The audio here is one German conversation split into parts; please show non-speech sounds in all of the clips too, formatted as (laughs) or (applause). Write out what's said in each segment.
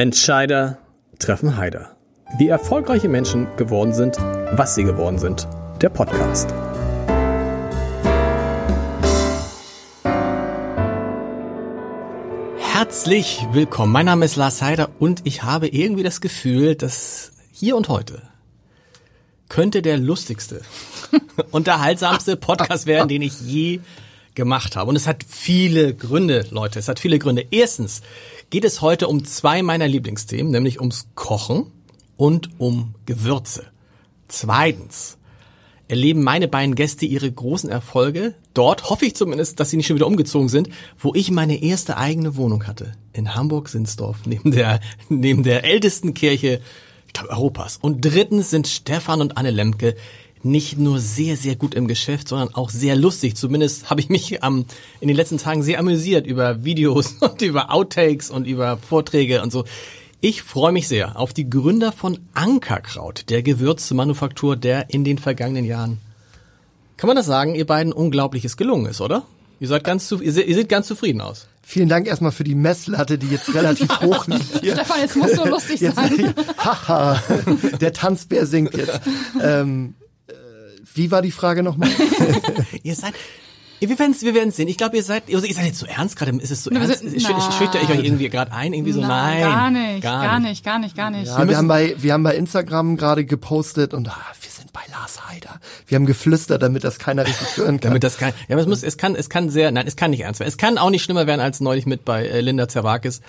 Entscheider treffen Heider. Wie erfolgreiche Menschen geworden sind, was sie geworden sind. Der Podcast. Herzlich willkommen. Mein Name ist Lars Heider und ich habe irgendwie das Gefühl, dass hier und heute könnte der lustigste, (laughs) unterhaltsamste Podcast werden, den ich je gemacht habe. Und es hat viele Gründe, Leute. Es hat viele Gründe. Erstens geht es heute um zwei meiner Lieblingsthemen, nämlich ums Kochen und um Gewürze. Zweitens erleben meine beiden Gäste ihre großen Erfolge. Dort hoffe ich zumindest, dass sie nicht schon wieder umgezogen sind, wo ich meine erste eigene Wohnung hatte. In Hamburg-Sinsdorf, neben der, neben der ältesten Kirche ich glaube, Europas. Und drittens sind Stefan und Anne Lemke nicht nur sehr, sehr gut im Geschäft, sondern auch sehr lustig. Zumindest habe ich mich ähm, in den letzten Tagen sehr amüsiert über Videos (laughs) und über Outtakes und über Vorträge und so. Ich freue mich sehr auf die Gründer von Ankerkraut, der Gewürzmanufaktur, der in den vergangenen Jahren, kann man das sagen, ihr beiden Unglaubliches gelungen ist, oder? Ihr seid ganz zu, ihr, ihr seht ganz zufrieden aus. Vielen Dank erstmal für die Messlatte, die jetzt relativ (laughs) hoch liegt hier. Stefan, jetzt musst du lustig Jetzt, sein. (laughs) haha, der Tanzbär singt jetzt. Ähm, äh, wie war die Frage nochmal? (laughs) ihr seid, wir werden es wir werden's sehen. Ich glaube, ihr seid, also ihr seid jetzt so ernst gerade. Ist es so Wir ernst? sind- Sch- sch- Schüchter ich euch irgendwie gerade ein? Irgendwie so, nein. gar nicht, gar nicht, gar nicht, gar nicht. Ja, wir haben bei, wir haben bei Instagram gerade gepostet und ah, wir sind bei Lars Heider. Wir haben geflüstert, damit das keiner richtig hören kann. Damit das kann, ja, aber es muss, es kann, es kann sehr, nein, es kann nicht ernst werden. Es kann auch nicht schlimmer werden als neulich mit bei äh, Linda Zerwakis.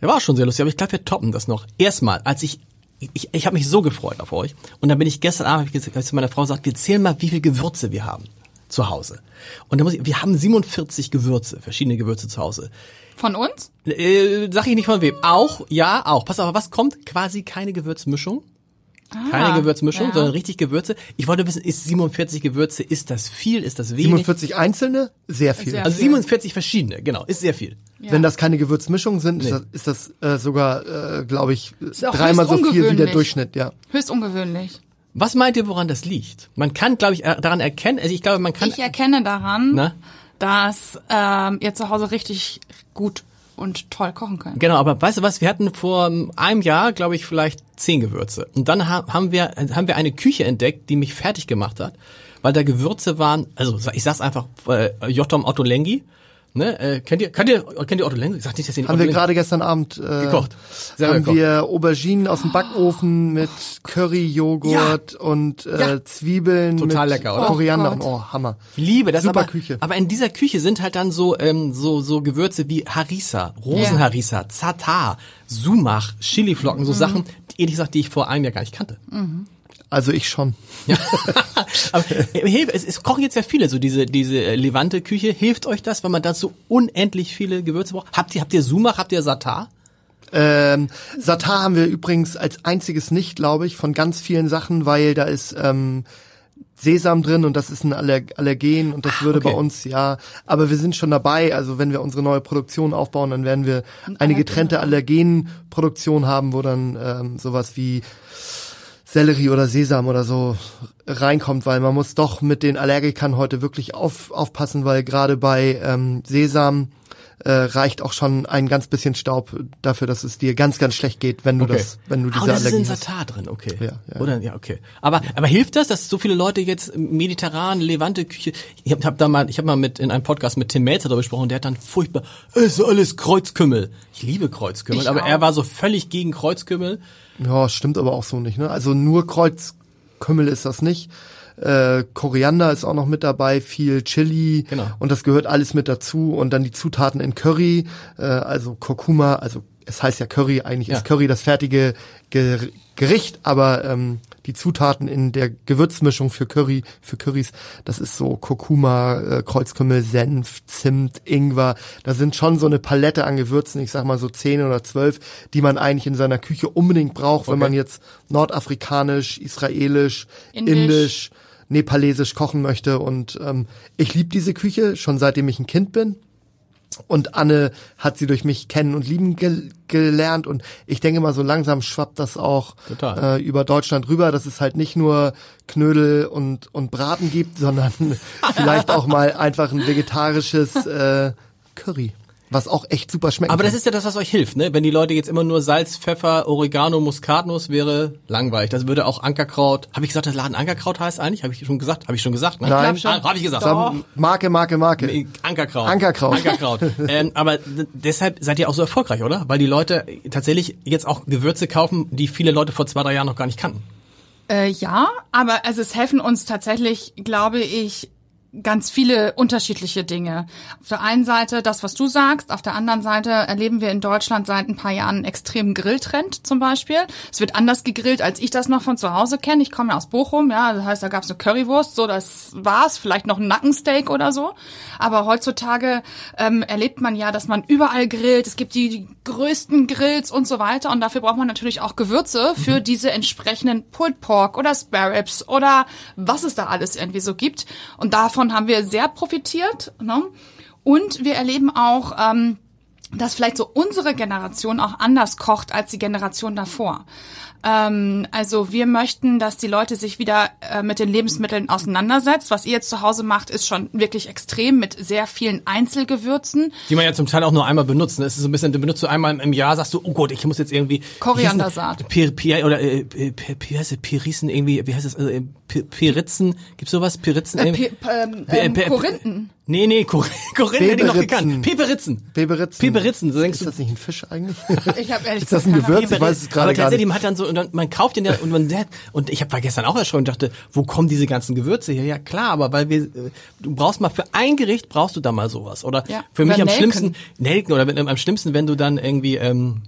Der war schon sehr lustig, aber ich glaube, wir toppen das noch. Erstmal, als ich, ich, ich habe mich so gefreut auf euch. Und dann bin ich gestern Abend, hab ich hab ich zu meiner Frau gesagt, wir zählen mal, wie viel Gewürze wir haben zu Hause. Und da muss ich, wir haben 47 Gewürze, verschiedene Gewürze zu Hause. Von uns? Äh, sag ich nicht von wem. Auch, ja, auch. Pass auf, was kommt? Quasi keine Gewürzmischung. Keine Gewürzmischung, ja. sondern richtig Gewürze. Ich wollte wissen, ist 47 Gewürze, ist das viel, ist das wenig? 47 einzelne? Sehr viel. Sehr Also 47 verschiedene, genau, ist sehr viel. Ja. Wenn das keine Gewürzmischungen sind, Nee. ist das, ist das äh, sogar, äh, glaube ich, dreimal so viel wie der. Durchschnitt, ja. Höchst ungewöhnlich. Was meint ihr, woran das liegt? Man kann, glaube ich, daran erkennen, also ich glaube, man kann, Ich erkenne daran, Na? dass ähm, ihr zu Hause richtig gut und toll kochen könnt. genau, aber weißt du was, wir hatten vor einem Jahr, glaube ich, vielleicht zehn Gewürze. Und dann ha haben wir, haben wir eine Küche entdeckt, die mich fertig gemacht hat, weil da Gewürze waren, also ich sag's einfach, äh, Jotom Otto Lengi, ne, äh, kennt ihr, kennt ihr, kennt ihr Otto Lengi? Ich sag nicht, dass ihr den Haben Otto wir gerade gestern Abend äh, Gekocht. Haben gekocht. wir Auberginen aus dem Backofen mit Curryjoghurt und äh, Ja. Zwiebeln Total mit lecker, oder? Koriander. Oh oh, Hammer. Ich liebe das, Super aber, Küche. aber in dieser Küche sind halt dann so ähm, so so Gewürze wie Harissa, Rosenharissa, Zatar, Sumach, Chiliflocken, Mhm. so Sachen, die, ehrlich gesagt, die ich vor einem Jahr gar nicht kannte. Also ich schon. (laughs) aber äh, hilft, es, es kochen jetzt ja viele so diese diese äh, Levante Küche. Hilft euch das, wenn man da so unendlich viele Gewürze braucht? Habt ihr habt ihr Sumach, habt ihr Satar? Ähm, Satar haben wir übrigens als einziges nicht, glaube ich, von ganz vielen Sachen, weil da ist ähm, Sesam drin und das ist ein Aller Allergen und das würde okay. bei uns, ja, aber wir sind schon dabei, also wenn wir unsere neue Produktion aufbauen, dann werden wir eine getrennte Allergenproduktion haben, wo dann ähm, sowas wie Sellerie oder Sesam oder so reinkommt, weil man muss doch mit den Allergikern heute wirklich auf, aufpassen, weil gerade bei ähm, Sesam äh, reicht auch schon ein ganz bisschen Staub dafür, dass es dir ganz, ganz schlecht geht, wenn du das, wenn du diese und das ist Allergie in hast. Satar drin, okay. Ja, ja. Oder ja, okay. Aber aber hilft das, dass so viele Leute jetzt mediterran, Levante Küche? Ich habe hab da mal, ich habe mal mit in einem Podcast mit Tim Melzer darüber gesprochen. Der hat dann furchtbar, es ist alles Kreuzkümmel. Ich liebe Kreuzkümmel, Ich aber auch. er war so völlig gegen Kreuzkümmel. Ja, stimmt aber auch so nicht. Ne? Also nur Kreuzkümmel ist das nicht. Äh, Koriander ist auch noch mit dabei, viel Chili Genau. und das gehört alles mit dazu und dann die Zutaten in Curry, äh, also Kurkuma, also es heißt ja Curry, eigentlich Ja. ist Curry das fertige Ger Gericht, aber ähm, die Zutaten in der Gewürzmischung für Curry, für Currys, das ist so Kurkuma, äh, Kreuzkümmel, Senf, Zimt, Ingwer. Da sind schon so eine Palette an Gewürzen, ich sag mal so zehn oder zwölf, die man eigentlich in seiner Küche unbedingt braucht, wenn Okay. man jetzt nordafrikanisch, israelisch, Indisch. indisch, nepalesisch kochen möchte. Und ähm, ich liebe diese Küche schon seitdem ich ein Kind bin. Und Anne hat sie durch mich kennen und lieben gel gelernt. Und ich denke mal, so langsam schwappt das auch äh, über Deutschland rüber, dass es halt nicht nur Knödel und, und Braten gibt, (laughs) sondern (laughs) vielleicht auch mal einfach ein vegetarisches äh, Curry. Was auch echt super schmeckt. Aber das ist ja das, was euch hilft, ne? Wenn die Leute jetzt immer nur Salz, Pfeffer, Oregano, Muskatnuss wäre langweilig. Das würde auch Ankerkraut. Habe ich gesagt, das Laden Ankerkraut heißt eigentlich? Habe ich schon gesagt? Habe ich schon gesagt? Ne? Nein. Ah, Habe ich gesagt. Sam- Marke, Marke, Marke. Ankerkraut. Ankerkraut. Ankerkraut. (laughs) ähm, aber deshalb seid ihr auch so erfolgreich, oder? Weil die Leute tatsächlich jetzt auch Gewürze kaufen, die viele Leute vor zwei, drei Jahren noch gar nicht kannten. Äh, ja, aber also es helfen uns tatsächlich, glaube ich, ganz viele unterschiedliche Dinge. Auf der einen Seite das, was du sagst, auf der anderen Seite erleben wir in Deutschland seit ein paar Jahren einen extremen Grilltrend zum Beispiel. Es wird anders gegrillt, als ich das noch von zu Hause kenne. Ich komme ja aus Bochum, ja, das heißt, da gab es eine Currywurst, so das war's, vielleicht noch ein Nackensteak oder so. Aber heutzutage ähm, erlebt man ja, dass man überall grillt. Es gibt die größten Grills und so weiter und dafür braucht man natürlich auch Gewürze für diese entsprechenden Pulled Pork oder Spare Ribs oder was es da alles irgendwie so gibt. Und davon haben wir sehr profitiert. Ne? Und wir erleben auch, ähm, dass vielleicht so unsere Generation auch anders kocht als die Generation davor. Ähm, also wir möchten, dass die Leute sich wieder äh, mit den Lebensmitteln auseinandersetzt. Was ihr jetzt zu Hause macht, ist schon wirklich extrem mit sehr vielen Einzelgewürzen. Die man ja zum Teil auch nur einmal benutzt. ne? Es ist so ein bisschen, du benutzt du einmal im Jahr, sagst du, oh Gott, ich muss jetzt irgendwie Koriandersaat. Pir, Pir, oder äh, Pir, Pir, Pirisen irgendwie, wie heißt das? Äh, Pir, Piritzen, gibt's sowas? Piritzen? Äh, ähm, Pe- ähm, Korinthen. Nee, nee, Kor (laughs) Korinthen hätte ich noch gekannt. Peperitzen. Peperitzen. Peperitzen, so denkst Ist du. das nicht ein Fisch eigentlich? (laughs) Ich habe ehrlich Ist das ein Gewürz? Ich weiß es gerade aber gar tatsächlich, nicht. man hat dann so, und dann, man kauft den ja, und man, und ich hab, war gestern auch erschrocken und dachte, wo kommen diese ganzen Gewürze her? Ja klar, aber weil wir, äh, du brauchst mal für ein Gericht brauchst du da mal sowas. Oder Ja. für mich am Nelken. schlimmsten, Nelken, oder wenn, am schlimmsten, wenn du dann irgendwie, ähm,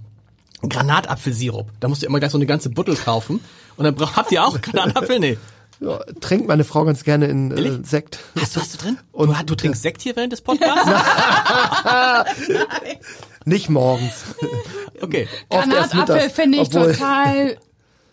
Granatapfelsirup. Da musst du immer gleich so eine ganze Buttel kaufen. Und dann brauch, habt ihr auch (laughs) Granatapfel? Nee. Ja, trinkt meine Frau ganz gerne in äh? Sekt. Hast du, hast du drin? Und- du, du trinkst Sekt hier während des Podcasts? (laughs) Nicht morgens. Okay. Granatapfel finde ich obwohl- total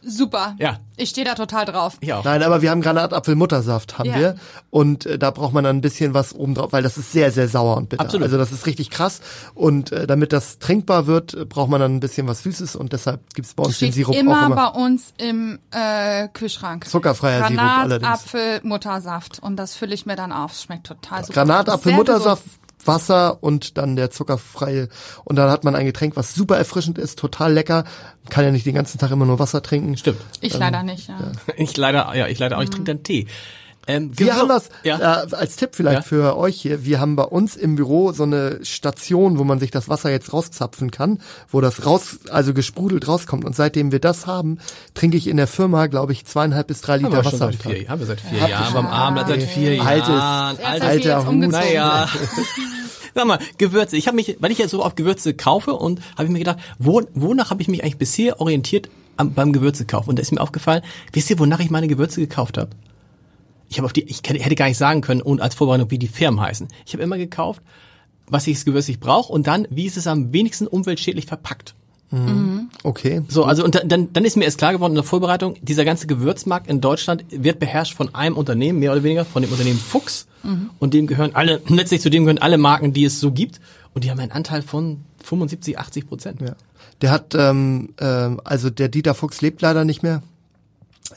super. Ja. Ich stehe da total drauf. Auch. Nein, aber wir haben Granatapfelmuttersaft, haben Ja. wir. Und äh, da braucht man dann ein bisschen was oben drauf, weil das ist sehr, sehr sauer und bitter. Absolut. Also das ist richtig krass. Und äh, damit das trinkbar wird, äh, braucht man dann ein bisschen was Süßes und deshalb gibt's bei uns den Steht Sirup immer, auch immer. bei uns im äh, Kühlschrank. Zuckerfreier Sirup allerdings. Granatapfel, Muttersaft. Und das fülle ich mir dann auf. Schmeckt total super. Granatapfelmuttersaft, Wasser und dann der zuckerfreie. Und dann hat man ein Getränk, was super erfrischend ist, total lecker. Kann ja nicht den ganzen Tag immer nur Wasser trinken. Stimmt. Ich leider nicht, ja. (laughs) Ich leider, ja, ich leider auch. Ich trinke dann Tee. Ähm, Wir haben das Ja. äh, als Tipp vielleicht Ja. für euch hier. Wir haben bei uns im Büro so eine Station, wo man sich das Wasser jetzt rauszapfen kann, wo das raus, also gesprudelt rauskommt. Und seitdem wir das haben, trinke ich in der Firma, glaube ich, zweieinhalb bis drei Haben Liter wir schon Wasser seit vier, haben wir seit vier Jahren beim Abend, seit vier Altes- Jahren. Als wir alter jetzt Hut. naja. (laughs) Sag mal, Gewürze. Ich habe mich, weil ich ja so auf Gewürze kaufe und habe ich mir gedacht, wo, wonach habe ich mich eigentlich bisher orientiert am, beim Gewürzekauf? Und da ist mir aufgefallen, wisst ihr, wonach ich meine Gewürze gekauft habe? Ich habe auf die, ich hätte gar nicht sagen können und als Vorbereitung, wie die Firmen heißen. Ich habe immer gekauft, was ich das Gewürz ich brauche und dann, wie ist es am wenigsten umweltschädlich verpackt. Okay. So, also und dann, dann ist mir erst klar geworden in der Vorbereitung, dieser ganze Gewürzmarkt in Deutschland wird beherrscht von einem Unternehmen, mehr oder weniger, von dem Unternehmen Fuchs. Und dem gehören alle, (clears throat) letztlich zu dem gehören alle Marken, die es so gibt. Und die haben einen Anteil von 75, 80 Prozent. Ja. Der hat, ähm, ähm, also der Dieter Fuchs lebt leider nicht mehr.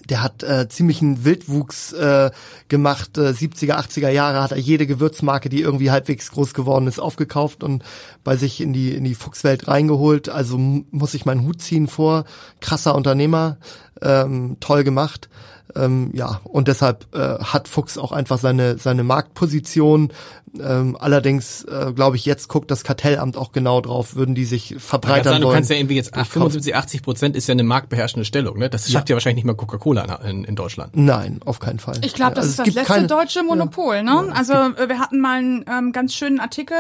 Der hat äh, ziemlichen Wildwuchs äh, gemacht. Äh, 70er, 80er Jahre hat er jede Gewürzmarke, die irgendwie halbwegs groß geworden ist, aufgekauft und bei sich in die in die Fuchswelt reingeholt. Also muss ich meinen Hut ziehen vor. Krasser Unternehmer, ähm, toll gemacht. Ähm, ja, und deshalb äh, hat Fuchs auch einfach seine seine Marktposition. Ähm, allerdings äh, glaube ich, jetzt guckt das Kartellamt auch genau drauf, würden die sich verbreitern du wollen. kannst ja irgendwie jetzt, ach, Durchkaufen. 75, 80 Prozent ist ja eine marktbeherrschende Stellung, ne? Das schafft ja, wahrscheinlich nicht mal Coca-Cola in, in Deutschland. Nein, auf keinen Fall. Ich glaube, das Also ist das letzte keine- deutsche Monopol. ne? also äh, wir hatten mal einen ähm, ganz schönen Artikel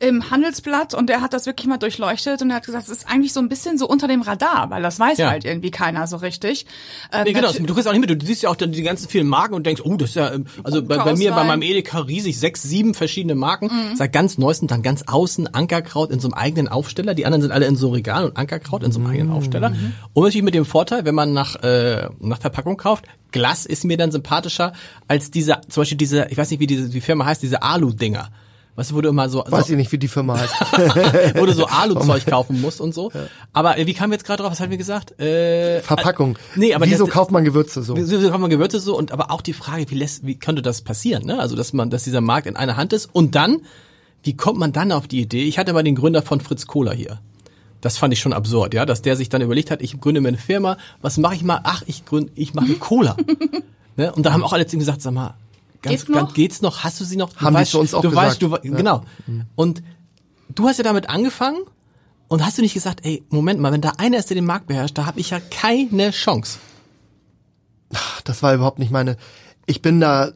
im Handelsblatt und der hat das wirklich mal durchleuchtet und er hat gesagt, es ist eigentlich so ein bisschen so unter dem Radar, weil das weiß Ja. halt irgendwie keiner so richtig. Ähm, Nee, genau, du kriegst auch nicht mit, du siehst ja auch dann die ganzen vielen Marken und denkst, oh, das ist ja, ähm, also bei, bei mir, bei meinem Edeka riesig, sechs, sieben verschiedene Marken, seit ganz neuesten dann ganz außen Ankerkraut in so einem eigenen Aufsteller, die anderen sind alle in so Regal und Ankerkraut in so einem eigenen Aufsteller. Und natürlich mit dem Vorteil, wenn man nach, äh, nach Verpackung kauft, Glas ist mir dann sympathischer als diese, zum Beispiel diese, ich weiß nicht, wie diese die Firma heißt, diese Alu-Dinger. Wo du immer so, Weiß so ich nicht, wie die Firma heißt. (laughs) wo du so Alu-Zeug (laughs) kaufen musst und so. Aber äh, wie wir jetzt gerade drauf? Was haben wir gesagt? Äh, Verpackung. Nee, aber Wieso das- kauft man Gewürze so? Wieso kauft man Gewürze so? Und aber auch die Frage, wie lässt, wie könnte das passieren? Ne? Also dass man, dass dieser Markt in einer Hand ist und dann wie kommt man dann auf die Idee? Ich hatte mal den Gründer von Fritz Kohler hier. Das fand ich schon absurd, ja, dass der sich dann überlegt hat, ich gründe mir eine Firma, was mache ich mal? Ach, ich gründe, ich mache Cola. (laughs) ne? Und da haben auch alle zu ihm gesagt, sag mal, ganz, Geht's noch? ganz, geht's noch? Hast du sie noch? Du Haben die weißt, uns auch du weißt, gesagt. du, genau. Und du hast ja damit angefangen und hast du nicht gesagt, ey, Moment mal, wenn da einer ist, der den Markt beherrscht, da habe ich ja keine Chance. Das war überhaupt nicht meine. Ich bin da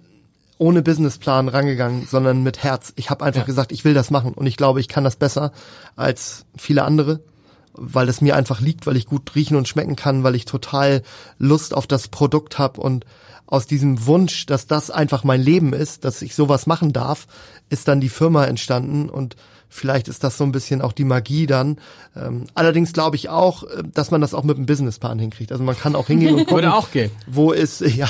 ohne Businessplan rangegangen, sondern mit Herz. Ich habe einfach Ja. gesagt, ich will das machen und ich glaube, ich kann das besser als viele andere, weil es mir einfach liegt, weil ich gut riechen und schmecken kann, weil ich total Lust auf das Produkt habe und aus diesem Wunsch, dass das einfach mein Leben ist, dass ich sowas machen darf, ist dann die Firma entstanden und vielleicht ist das so ein bisschen auch die Magie dann. Ähm, allerdings glaube ich auch, äh, dass man das auch mit einem Businessplan hinkriegt. Also man kann auch hingehen und (laughs) gucken, auch gehen. wo ist, (laughs) ja,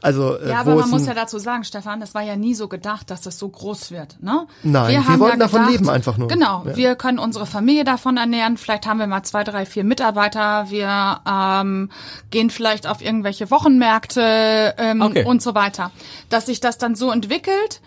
also äh, Ja, wo aber ist man muss ja dazu sagen, Stefan, das war ja nie so gedacht, dass das so groß wird. Ne? Nein, wir haben wollten davon leben einfach nur. Genau, Ja. wir können unsere Familie davon ernähren. Vielleicht haben wir mal zwei, drei, vier Mitarbeiter. Wir ähm, gehen vielleicht auf irgendwelche Wochenmärkte ähm, Okay. und so weiter. Dass sich das dann so entwickelt,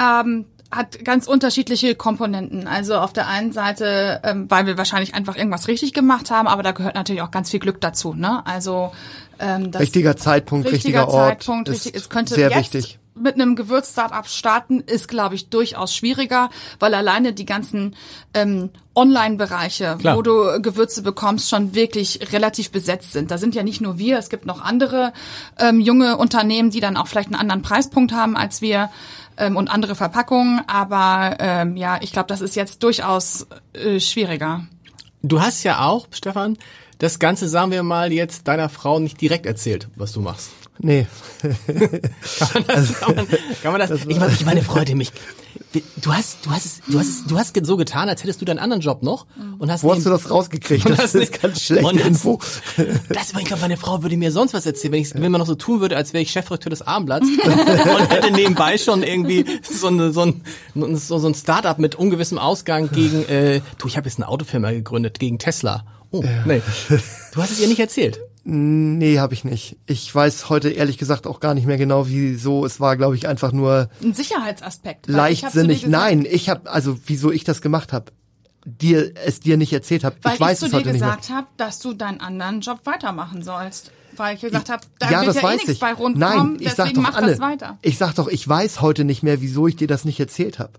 ähm, hat ganz unterschiedliche Komponenten. Also auf der einen Seite, ähm, weil wir wahrscheinlich einfach irgendwas richtig gemacht haben, aber da gehört natürlich auch ganz viel Glück dazu. Ne? Also ähm, das richtiger Zeitpunkt, richtiger richtiger Ort Zeitpunkt, ist richtig. Es könnte sehr jetzt wichtig. mit einem Gewürz-Startup starten, ist, glaube ich, durchaus schwieriger, weil alleine die ganzen ähm, Online-Bereiche, Klar. wo du Gewürze bekommst, schon wirklich relativ besetzt sind. Da sind ja nicht nur wir, es gibt noch andere ähm, junge Unternehmen, die dann auch vielleicht einen anderen Preispunkt haben als wir ähm, und andere Verpackungen. Aber ähm, ja, ich glaube, das ist jetzt durchaus äh, schwieriger. Du hast ja auch, Stefan, das Ganze, sagen wir mal, jetzt deiner Frau nicht direkt erzählt, was du machst. Nee, Kann (laughs) man, kann man das? Ich meine, ich meine, Freude mich. Du hast, du hast es, du hast es, du hast so getan, als hättest du deinen anderen Job noch und hast wo hast du das rausgekriegt? (laughs) Das ist ganz hast- Info. (laughs) Das, ich glaube, meine Frau würde mir sonst was erzählen, wenn, ich, wenn man noch so tun würde, als wäre ich Chefredakteur des Abendblatts (laughs) und hätte nebenbei schon irgendwie so, eine, so ein, so, so ein Startup mit ungewissem Ausgang gegen, äh, du, ich habe jetzt eine Autofirma gegründet, gegen Tesla. Oh, nee. Du hast es ihr nicht erzählt. Nee, habe ich nicht. Ich weiß heute ehrlich gesagt auch gar nicht mehr genau, wieso. Es war, glaube ich, einfach nur Ein Sicherheitsaspekt. ich dir leichtsinnig. gesagt- Nein, ich habe also wieso ich das gemacht habe. Dir es dir nicht erzählt habe. Ich weiß ich es zu dir heute nicht mehr. gesagt habe, dass du deinen anderen Job weitermachen sollst. Weil ich gesagt habe, da ja, wird das ja eh weiß nichts ich. bei rumkommen, Nein, ich sag deswegen doch mach Anne, das weiter. ich sag doch, ich weiß heute nicht mehr, wieso ich dir das nicht erzählt habe.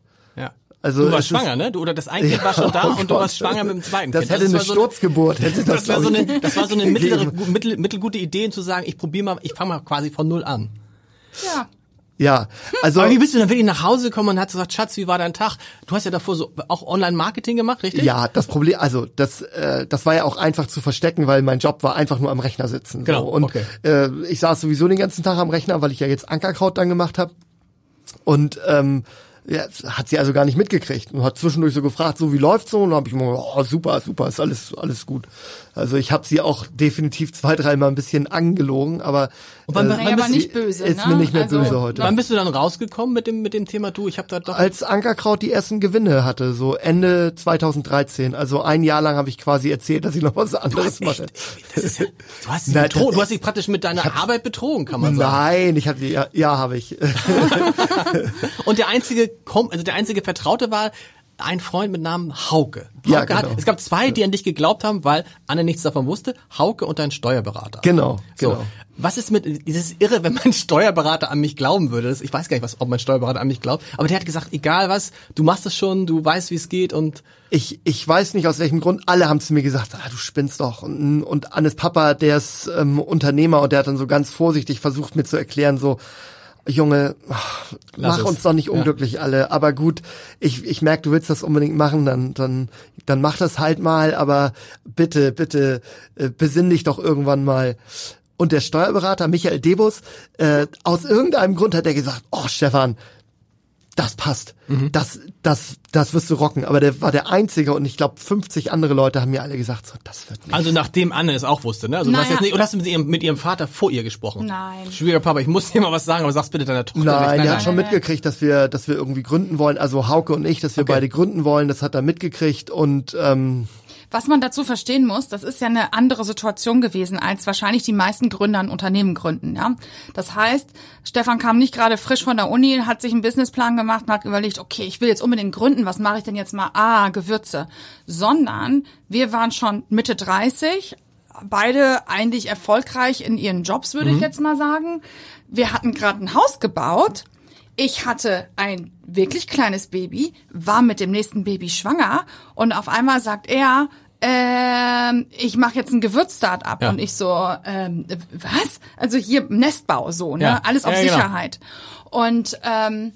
Ja. Also du warst schwanger, ne? Du, oder das eine Kind war schon da Oh und du Gott. warst schwanger mit dem zweiten Das Kind. hätte eine war so Sturzgeburt. Hätte das, Das war, so eine, das war so eine (laughs) mittlere, mittel, mittelgute Idee, zu sagen, ich probiere mal, ich fange mal quasi von null an. Ja. Ja, also Aber wie bist du dann wirklich nach Hause gekommen und hast gesagt, Schatz, wie war dein Tag? Du hast ja davor so auch Online-Marketing gemacht, richtig? Ja, das Problem, also das, äh, das war ja auch einfach zu verstecken, weil mein Job war einfach nur am Rechner sitzen. Genau, So. Und okay. äh, ich saß sowieso den ganzen Tag am Rechner, weil ich ja jetzt Ankerkraut dann gemacht habe. Und ähm, ja, hat sie also gar nicht mitgekriegt und hat zwischendurch so gefragt, so wie läuft's so? Und habe ich immer, oh, super, super, ist alles alles gut. Also ich habe sie auch definitiv zwei, dreimal ein bisschen angelogen, aber wann- äh, wann bist- nicht böse, ist ne? mir nicht mehr Also, böse heute. Wann bist du dann rausgekommen mit dem, mit dem Thema, du, ich habe da doch... als Ankerkraut die ersten Gewinne hatte, so Ende 2013. Also ein Jahr lang habe ich quasi erzählt, dass ich noch was anderes mache. Das ist ja, du hast sie Na, betrogen, du hast dich praktisch mit deiner Arbeit betrogen, kann man sagen. Nein, ich hatte ja, ja habe ich. (laughs) (laughs) Und der einzige, also der einzige Vertraute war ein Freund mit Namen Hauke. Hauke Ja, hat, genau. es gab zwei, die an dich geglaubt haben, weil Anne nichts davon wusste. Hauke und dein Steuerberater. Genau, So, genau. was ist mit dieses irre, wenn mein Steuerberater an mich glauben würde? Ich weiß gar nicht, was, ob mein Steuerberater an mich glaubt, aber der hat gesagt, egal was, du machst es schon, du weißt, wie es geht und Ich, ich weiß nicht aus welchem Grund, alle haben zu mir gesagt, ah, du spinnst doch. Und, und Annes Papa, der ist ähm, Unternehmer und der hat dann so ganz vorsichtig versucht mir zu erklären, so, Junge, ach, mach es. uns doch nicht Ja. unglücklich alle. Aber gut, ich, ich merke, du willst das unbedingt machen, dann, dann, dann mach das halt mal, aber bitte, bitte, äh, besinn dich doch irgendwann mal. Und der Steuerberater Michael Debus, äh, aus irgendeinem Grund hat er gesagt, oh Stefan, das passt. Mhm. Das, das, das wirst du rocken. Aber der war der Einzige und ich glaube 50 andere Leute haben mir alle gesagt, so, das wird nicht. also nachdem Anne es auch wusste, ne? Also du hast Naja. jetzt nicht, oder hast du mit ihrem, mit ihrem Vater vor ihr gesprochen? Nein. Schwieriger Papa, ich muss dir mal was sagen, aber sag's bitte deiner Tochter Nein, nicht. der hat schon nein. mitgekriegt, dass wir, dass wir irgendwie gründen wollen. Also Hauke und ich, dass wir Okay. beide gründen wollen. Das hat er mitgekriegt und ähm, was man dazu verstehen muss, das ist ja eine andere Situation gewesen, als wahrscheinlich die meisten Gründer ein Unternehmen gründen. Ja? Das heißt, Stefan kam nicht gerade frisch von der Uni, hat sich einen Businessplan gemacht und hat überlegt, okay, ich will jetzt unbedingt gründen, was mache ich denn jetzt mal? Ah, Gewürze. Sondern wir waren schon Mitte 30, beide eigentlich erfolgreich in ihren Jobs, würde Mhm. ich jetzt mal sagen. Wir hatten gerade ein Haus gebaut. Ich hatte ein wirklich kleines Baby, war mit dem nächsten Baby schwanger und auf einmal sagt er, ähm, ich mache jetzt ein Gewürz-Start-up Ja. und ich so, ähm, was? Also hier Nestbau so, ne? Ja. Alles auf Ja, genau. Sicherheit. Und ähm,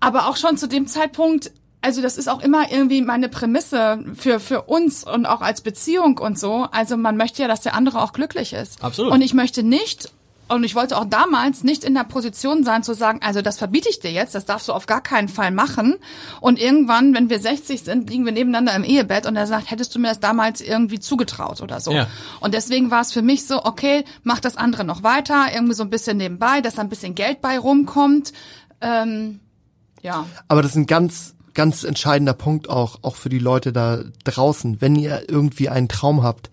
aber auch schon zu dem Zeitpunkt, also das ist auch immer irgendwie meine Prämisse für, für uns und auch als Beziehung und so. Also man möchte ja, dass der andere auch glücklich ist. Absolut. Und ich möchte nicht, und ich wollte auch damals nicht in der Position sein zu sagen, also das verbiete ich dir jetzt, das darfst du auf gar keinen Fall machen. Und irgendwann, wenn wir 60 sind, liegen wir nebeneinander im Ehebett und er sagt, hättest du mir das damals irgendwie zugetraut oder so. Ja. Und deswegen war es für mich so, okay, mach das andere noch weiter, irgendwie so ein bisschen nebenbei, dass da ein bisschen Geld bei rumkommt. Ähm, ja. Aber das ist ein ganz, ganz entscheidender Punkt auch, auch für die Leute da draußen. Wenn ihr irgendwie einen Traum habt,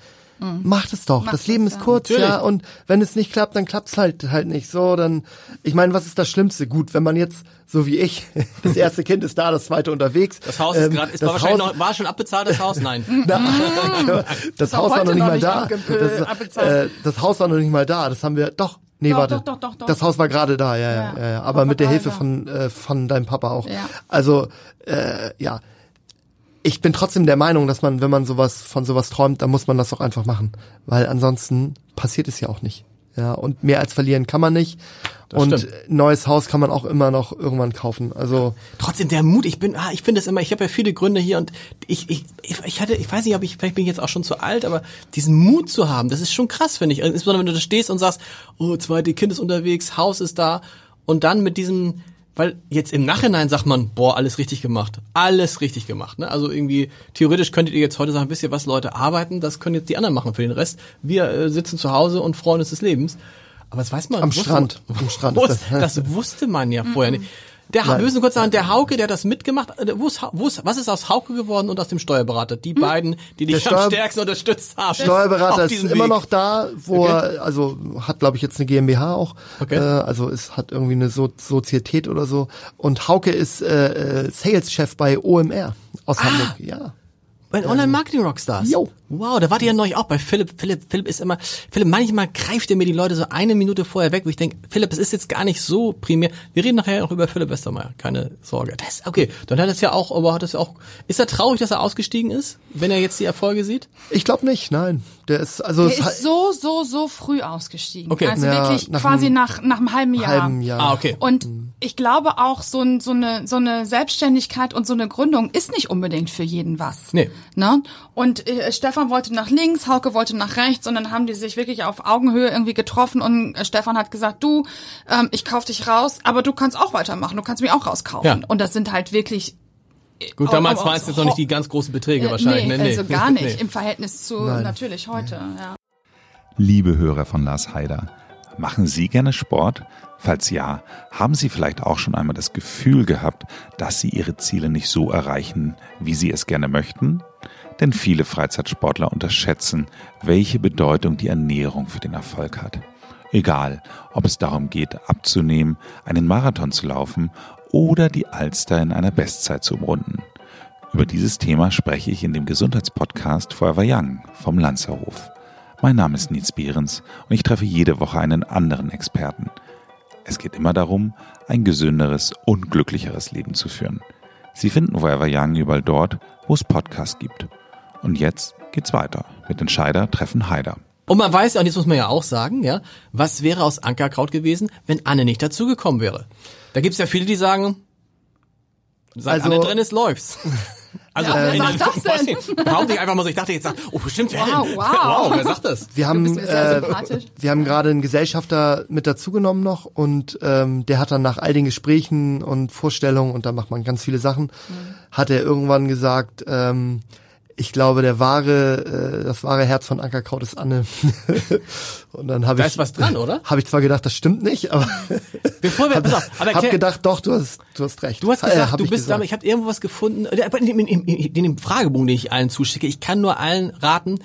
macht es doch. Macht das Leben ist kurz, Natürlich. ja. Und wenn es nicht klappt, dann klappt's halt halt nicht so. Dann, ich meine, was ist das Schlimmste? Gut, wenn man jetzt, so wie ich, (laughs) das erste Kind ist da, das zweite unterwegs. Das Haus ist ähm, gerade, ist das war wahrscheinlich Haus- noch, war schon abbezahlt, das Haus? Nein. (laughs) Na, das auch Haus war noch nicht noch mal nicht da. Das, äh, das Haus war noch nicht mal da. Das haben wir doch. Nee, Doch, warte. doch, doch, doch, doch. Das Haus war gerade da, ja, ja, Ja, ja, ja. aber war mit der Hilfe von äh, von deinem Papa auch. Ja. Also äh, ja, ich bin trotzdem der Meinung, dass man, wenn man sowas von sowas träumt, dann muss man das auch einfach machen, weil ansonsten passiert es ja auch nicht. Ja, und mehr als verlieren kann man nicht. und stimmt. neues Haus kann man auch immer noch irgendwann kaufen. Also Trotzdem der Mut, ich bin, ah, ich finde es immer, ich habe ja viele Gründe hier und ich, ich, ich, ich hatte, ich weiß nicht, ob ich, vielleicht bin ich jetzt auch schon zu alt, aber diesen Mut zu haben, das ist schon krass, finde ich. Insbesondere wenn du da stehst und sagst, oh, zweite Kind ist unterwegs, Haus ist da und dann mit diesem, weil jetzt im Nachhinein sagt man, boah, alles richtig gemacht, alles richtig gemacht. Ne? Also irgendwie theoretisch könntet ihr jetzt heute sagen, wisst ihr was, Leute arbeiten, das können jetzt die anderen machen für den Rest. Wir äh, sitzen zu Hause und freuen uns des Lebens. Aber das weiß man. Am wusste Strand. Man, Am Strand Wus- (laughs) ist das. das wusste man ja vorher nicht. Der, wir müssen kurz sagen, der Hauke, der das mitgemacht, äh, wo ist, wo ist, was ist aus Hauke geworden und aus dem Steuerberater? Die beiden, die dich am stärksten unterstützt haben. Steuerberater (laughs) ist immer Weg. noch da, wo er, also hat glaube ich jetzt eine GmbH auch, Okay. äh, also es hat irgendwie eine so Sozietät oder so. Und Hauke ist äh, äh, Sales-Chef bei OMR aus Hamburg. Ja. Bei Online-Marketing-Rockstars. Jo. Wow, da wart ihr ja neulich auch bei Philipp. Philipp, Philipp ist immer, Philipp, manchmal greift er mir die Leute so eine Minute vorher weg, wo ich denke, Philipp, es ist jetzt gar nicht so primär. Wir reden nachher noch über Philipp Westermeier, keine Sorge. Das, okay, dann hat es ja auch, aber hat es ja auch, ist er traurig, dass er ausgestiegen ist, wenn er jetzt die Erfolge sieht? Ich glaube nicht, nein. Der ist also Der ist so, so, so früh ausgestiegen. Okay. Also Ja, wirklich nach quasi einem nach, nach einem halben Jahr. halben Jahr. Ah, okay. Und ich glaube auch, so, ein, so, eine, so eine Selbstständigkeit und so eine Gründung ist nicht unbedingt für jeden was. Nee. Ne? Und äh, Stefan wollte nach links, Hauke wollte nach rechts und dann haben die sich wirklich auf Augenhöhe irgendwie getroffen und äh, Stefan hat gesagt, du, ähm, ich kauf dich raus, aber du kannst auch weitermachen, du kannst mich auch rauskaufen. Ja. Und das sind halt wirklich Gut, Aber- damals waren es jetzt noch nicht die ganz großen Beträge äh, wahrscheinlich. nee, ne? also gar (laughs) nicht Nee. im Verhältnis zu Nein. natürlich heute. Ja. Liebe Hörer von Lars Haider, machen Sie gerne Sport? Falls ja, haben Sie vielleicht auch schon einmal das Gefühl gehabt, dass Sie Ihre Ziele nicht so erreichen, wie Sie es gerne möchten? Denn viele Freizeitsportler unterschätzen, welche Bedeutung die Ernährung für den Erfolg hat. Egal, ob es darum geht, abzunehmen, einen Marathon zu laufen oder die Alster in einer Bestzeit zu umrunden. Über dieses Thema spreche ich in dem Gesundheitspodcast Forever Young vom Lanzerhof. Mein Name ist Nils Behrens und ich treffe jede Woche einen anderen Experten. Es geht immer darum, ein gesünderes und glücklicheres Leben zu führen. Sie finden Forever Young überall dort, wo es Podcasts gibt. Und jetzt geht's weiter mit Entscheider treffen Heider. Und man weiß ja, und jetzt muss man ja auch sagen, ja, was wäre aus Ankerkraut gewesen, wenn Anne nicht dazugekommen wäre? Da gibt's ja viele, die sagen, seit Also- Anne drin ist, läuft's. (laughs) Also, Ja, wer in sagt das denn? Behaupte ich einfach mal so, ich dachte jetzt, oh, bestimmt, wer Wow, denn? wow. (laughs) wow, wer sagt das? Wir haben, äh, wir haben gerade einen Gesellschafter mit dazugenommen noch und ähm, der hat dann nach all den Gesprächen und Vorstellungen und da macht man ganz viele Sachen, hat er irgendwann gesagt, ähm, ich glaube, der wahre, äh, das wahre Herz von Ankerkraut ist Anne. (laughs) und dann habe Da ich, ist was dran, oder? Habe ich zwar gedacht, das stimmt nicht, aber (laughs) Bevor wir, (laughs) pass auf, aber hab gedacht, doch, du hast, du hast recht. Du hast Äh, gesagt, hab du bist damit, ich habe irgendwo was gefunden, äh, in dem, in, dem- in dem Fragebogen, den ich allen zuschicke, ich kann nur allen raten,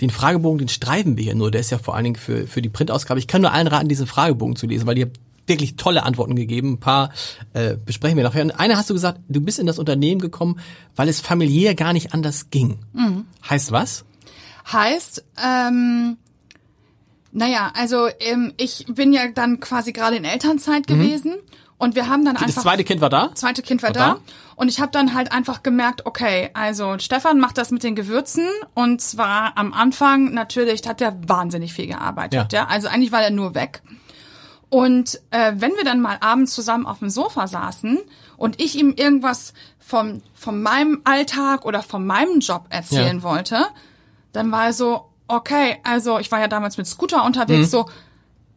den Fragebogen, den streifen wir hier nur, der ist ja vor allen Dingen für, für die Printausgabe, ich kann nur allen raten, diesen Fragebogen zu lesen, weil ihr wirklich tolle Antworten gegeben, ein paar äh, besprechen wir nachher. Und eine hast du gesagt, du bist in das Unternehmen gekommen, weil es familiär gar nicht anders ging. Heißt was? Heißt, ähm, naja, also ähm, ich bin ja dann quasi gerade in Elternzeit gewesen und wir haben dann Das einfach zweite Kind war da? zweite Kind war War da. da? Und ich habe dann halt einfach gemerkt, okay, also Stefan macht das mit den Gewürzen und zwar am Anfang natürlich, hat er wahnsinnig viel gearbeitet. Ja. Ja. Also eigentlich war er nur weg. Und äh, wenn wir dann mal abends zusammen auf dem Sofa saßen und ich ihm irgendwas vom, von meinem Alltag oder von meinem Job erzählen Ja. wollte, dann war er so, okay, also ich war ja damals mit Scooter unterwegs, so,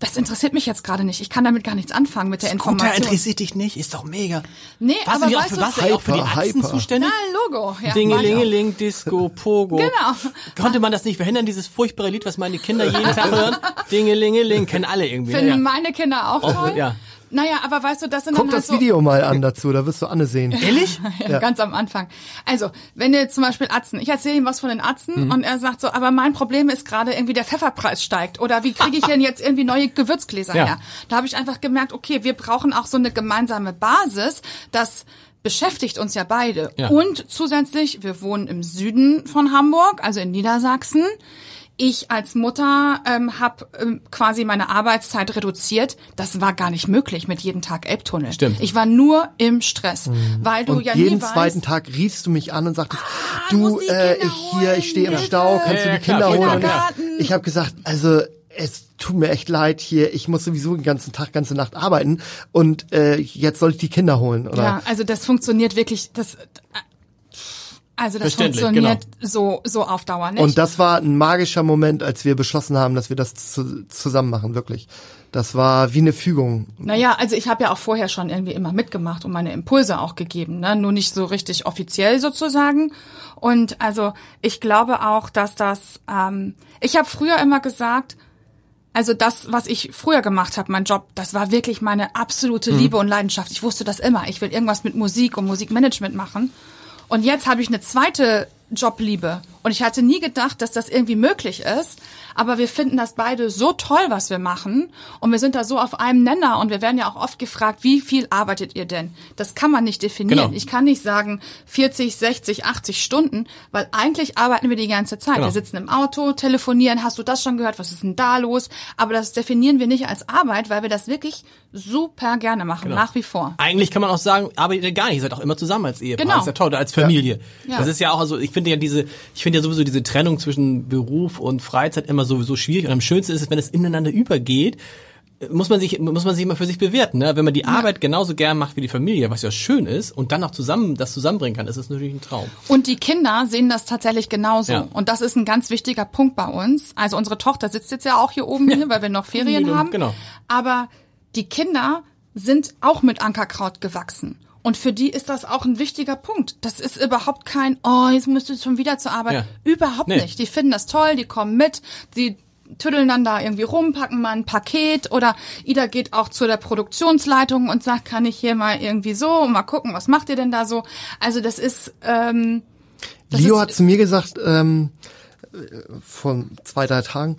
das interessiert mich jetzt gerade nicht. Ich kann damit gar nichts anfangen mit der Scooter Information. interessiert dich nicht, ist doch mega. Nee, was aber nicht auch weißt für du, was auch für die Hyper, hyper. zuständig? Na, Logo. Ja, Dingelingeling, Disco, Pogo. Genau. Konnte man das nicht verhindern, dieses furchtbare Lied, was meine Kinder jeden Tag hören? (laughs) Dingelingeling, kennen alle irgendwie. Finden ne? meine Kinder auch Auch, toll. ja. Naja, aber weißt du, das sind Guck dann halt das so, Video mal an dazu, da wirst du Anne sehen. (laughs) Ehrlich? ja, ganz am Anfang. Also, wenn ihr zum Beispiel Atzen, ich erzähle ihm was von den Atzen Mhm. und er sagt so, aber mein Problem ist gerade irgendwie der Pfefferpreis steigt oder wie kriege ich denn jetzt irgendwie neue Gewürzgläser Ja. her? Da habe ich einfach gemerkt, okay, wir brauchen auch so eine gemeinsame Basis, das beschäftigt uns ja beide. Ja. Und zusätzlich, wir wohnen im Süden von Hamburg, also in Niedersachsen. Ich als Mutter ähm, habe ähm, quasi meine Arbeitszeit reduziert. Das war gar nicht möglich mit jeden Tag Elbtunnel. Stimmt. Ich war nur im Stress, weil du Und ja jeden nie weißt, zweiten Tag riefst du mich an und sagtest, du du, äh, ich hier, ich stehe im holen, Stau, kannst Ja, du die klar, Kinder holen? Und Kindergarten. ich habe gesagt, also es tut mir echt leid hier, ich muss sowieso den ganzen Tag, ganze Nacht arbeiten und äh, jetzt soll ich die Kinder holen, oder? Ja, also das funktioniert wirklich, das, also das funktioniert so, so auf Dauer nicht. Und das war ein magischer Moment, als wir beschlossen haben, dass wir das zu, zusammen machen, wirklich. Das war wie eine Fügung. Naja, also ich habe ja auch vorher schon irgendwie immer mitgemacht und meine Impulse auch gegeben, ne? nur nicht so richtig offiziell sozusagen. Und also ich glaube auch, dass das, ähm, ich habe früher immer gesagt, also das, was ich früher gemacht habe, mein Job, das war wirklich meine absolute Liebe und Leidenschaft. Ich wusste das immer. Ich will irgendwas mit Musik und Musikmanagement machen. Und jetzt habe ich eine zweite Jobliebe. Und ich hatte nie gedacht, dass das irgendwie möglich ist. Aber wir finden das beide so toll, was wir machen. Und wir sind da so auf einem Nenner. Und wir werden ja auch oft gefragt, wie viel arbeitet ihr denn? Das kann man nicht definieren. Genau. Ich kann nicht sagen 40, 60, 80 Stunden, weil eigentlich arbeiten wir die ganze Zeit. Genau. Wir sitzen im Auto, telefonieren. Hast du das schon gehört? Was ist denn da los? Aber das definieren wir nicht als Arbeit, weil wir das wirklich super gerne machen, Genau. nach wie vor. Eigentlich kann man auch sagen, arbeitet ihr gar nicht, ihr seid auch immer zusammen als Ehepaar. Genau. Das ist ja toll, oder als Familie. Ja. Das ist ja auch, also ich finde ja diese, ich finde ja sowieso diese Trennung zwischen Beruf und Freizeit immer sowieso schwierig. Und am schönsten ist es, wenn es ineinander übergeht, muss man sich, muss man sich immer für sich bewerten. Ne? Wenn man die Arbeit genauso gern macht wie die Familie, was ja schön ist, und dann auch zusammen das zusammenbringen kann, ist das natürlich ein Traum. Und die Kinder sehen das tatsächlich genauso. Ja. Und das ist ein ganz wichtiger Punkt bei uns. Also unsere Tochter sitzt jetzt ja auch hier oben, hier, weil wir noch Ferien Genau. haben. Genau. Aber die Kinder sind auch mit Ankerkraut gewachsen. Und für die ist das auch ein wichtiger Punkt. Das ist überhaupt kein, oh, jetzt müsstest du schon wieder zur Arbeit. Ja. Überhaupt Nee. nicht. Die finden das toll, die kommen mit, die tüddeln dann da irgendwie rum, packen mal ein Paket oder Ida geht auch zu der Produktionsleitung und sagt, kann ich hier mal irgendwie so, mal gucken, was macht ihr denn da so? Also das ist, ähm, das Leo ist, hat zu mir gesagt, ähm, äh, vor zwei, drei Tagen,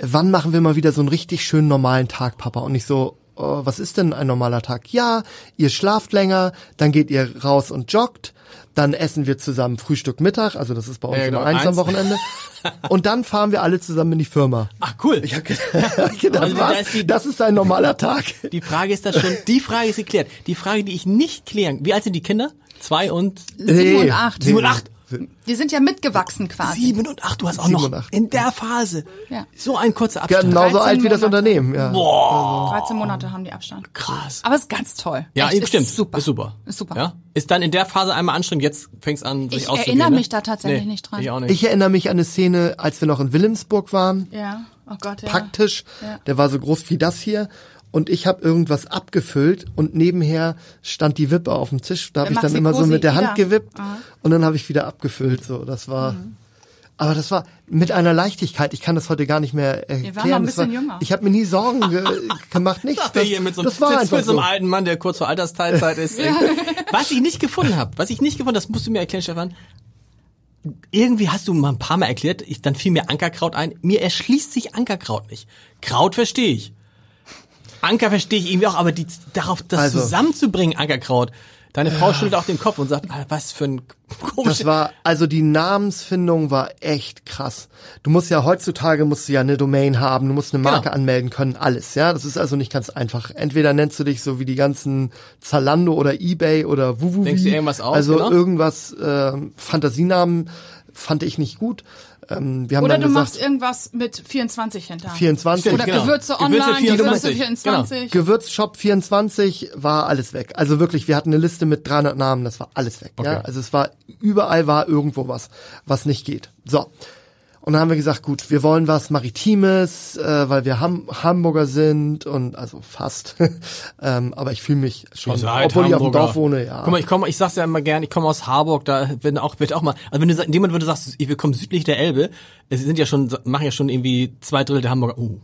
wann machen wir mal wieder so einen richtig schönen normalen Tag, Papa? Und ich so, oh, was ist denn ein normaler Tag? Ja, ihr schlaft länger, dann geht ihr raus und joggt, dann essen wir zusammen Frühstück Mittag, also das ist bei uns Ja, immer genau, eins am. Wochenende. (laughs) Und dann fahren wir alle zusammen in die Firma. Ach cool. Ich habe (laughs) gedacht, Also da was? ist die- das ist ein normaler Tag. Die Frage ist das schon, die Frage ist geklärt. Die Frage, die ich nicht klären, wie alt sind die Kinder? Zwei und Sieben und acht. Sieben und acht. Die sind ja mitgewachsen quasi. Sieben und acht, du hast auch Sieben noch und acht. in der Phase Ja. so ein kurzer Abstand. Genauso 13 alt wie das. Unternehmen. Ja. 13 Monate haben die Abstand. Krass. Aber es ist ganz toll. Ja, Echt, stimmt. Ist super. Ist super. Ist super. Ja? Ist dann in der Phase einmal anstrengend, jetzt fängt's an, sich Ich erinnere ne? mich da tatsächlich nicht dran. Ich auch nicht. Ich erinnere mich an eine Szene, als wir noch in Wilhelmsburg waren. Ja. Oh Gott, ja. Packtisch, Ja. der war so groß wie das hier. Und ich habe irgendwas abgefüllt und nebenher stand die Wippe auf dem Tisch. Da habe ich dann immer so mit der Hand wieder. gewippt Aha. und dann habe ich wieder abgefüllt. So, das war. Aber das war mit einer Leichtigkeit. Ich kann das heute gar nicht mehr erklären. waren noch ein war, bisschen jünger. Ich habe mir nie Sorgen ge (laughs) gemacht, nichts. Das, hier mit so einem, das war sitzt einfach mit so einem alten Mann, der kurz vor Altersteilzeit (laughs) ist. Was ich nicht gefunden habe, was ich nicht gefunden, das musst du mir erklären, Stefan. Irgendwie hast du mal ein paar Mal erklärt, ich, dann fiel mir Ankerkraut ein. Mir erschließt sich Ankerkraut nicht. Kraut verstehe ich. Anker verstehe ich irgendwie auch, aber die, darauf das Also- zusammenzubringen, Ankerkraut. Deine Frau schüttelt auch den Kopf und sagt, ah, was für ein komisches. (laughs) Das war, also die Namensfindung war echt krass. Du musst ja heutzutage musst du ja eine Domain haben, du musst eine Marke Genau. anmelden können, alles, ja. Das ist also nicht ganz einfach. Entweder nennst du dich so wie die ganzen Zalando oder Ebay oder Wuwu. Denkst du irgendwas aus, Also genau? irgendwas, ähm, Fantasienamen fand ich nicht gut. Ähm, wir haben Oder dann du gesagt, machst irgendwas mit 24 hinter. 24. Oder Genau. Gewürze Gewürze online, 24, Gewürze 24. Gewürzshop 24 war alles weg. Also wirklich, wir hatten eine Liste mit 300 Namen, das war alles weg. Ja? Okay. Also es war, überall war irgendwo was, was nicht geht. So. Und dann haben wir gesagt, gut, wir wollen was Maritimes, äh, weil wir Ham Hamburger sind und also fast. (laughs) ähm, aber ich fühle mich schon, obwohl ich auf dem Hamburger. Dorf wohne, ja. Guck mal, ich komme, ich sag's ja immer gern, ich komme aus Harburg, da wenn auch wird auch mal, also wenn du in dem Moment, wenn du sagst, wir kommen südlich der Elbe, es sind ja schon machen ja schon irgendwie zwei Drittel der Hamburger. Uh.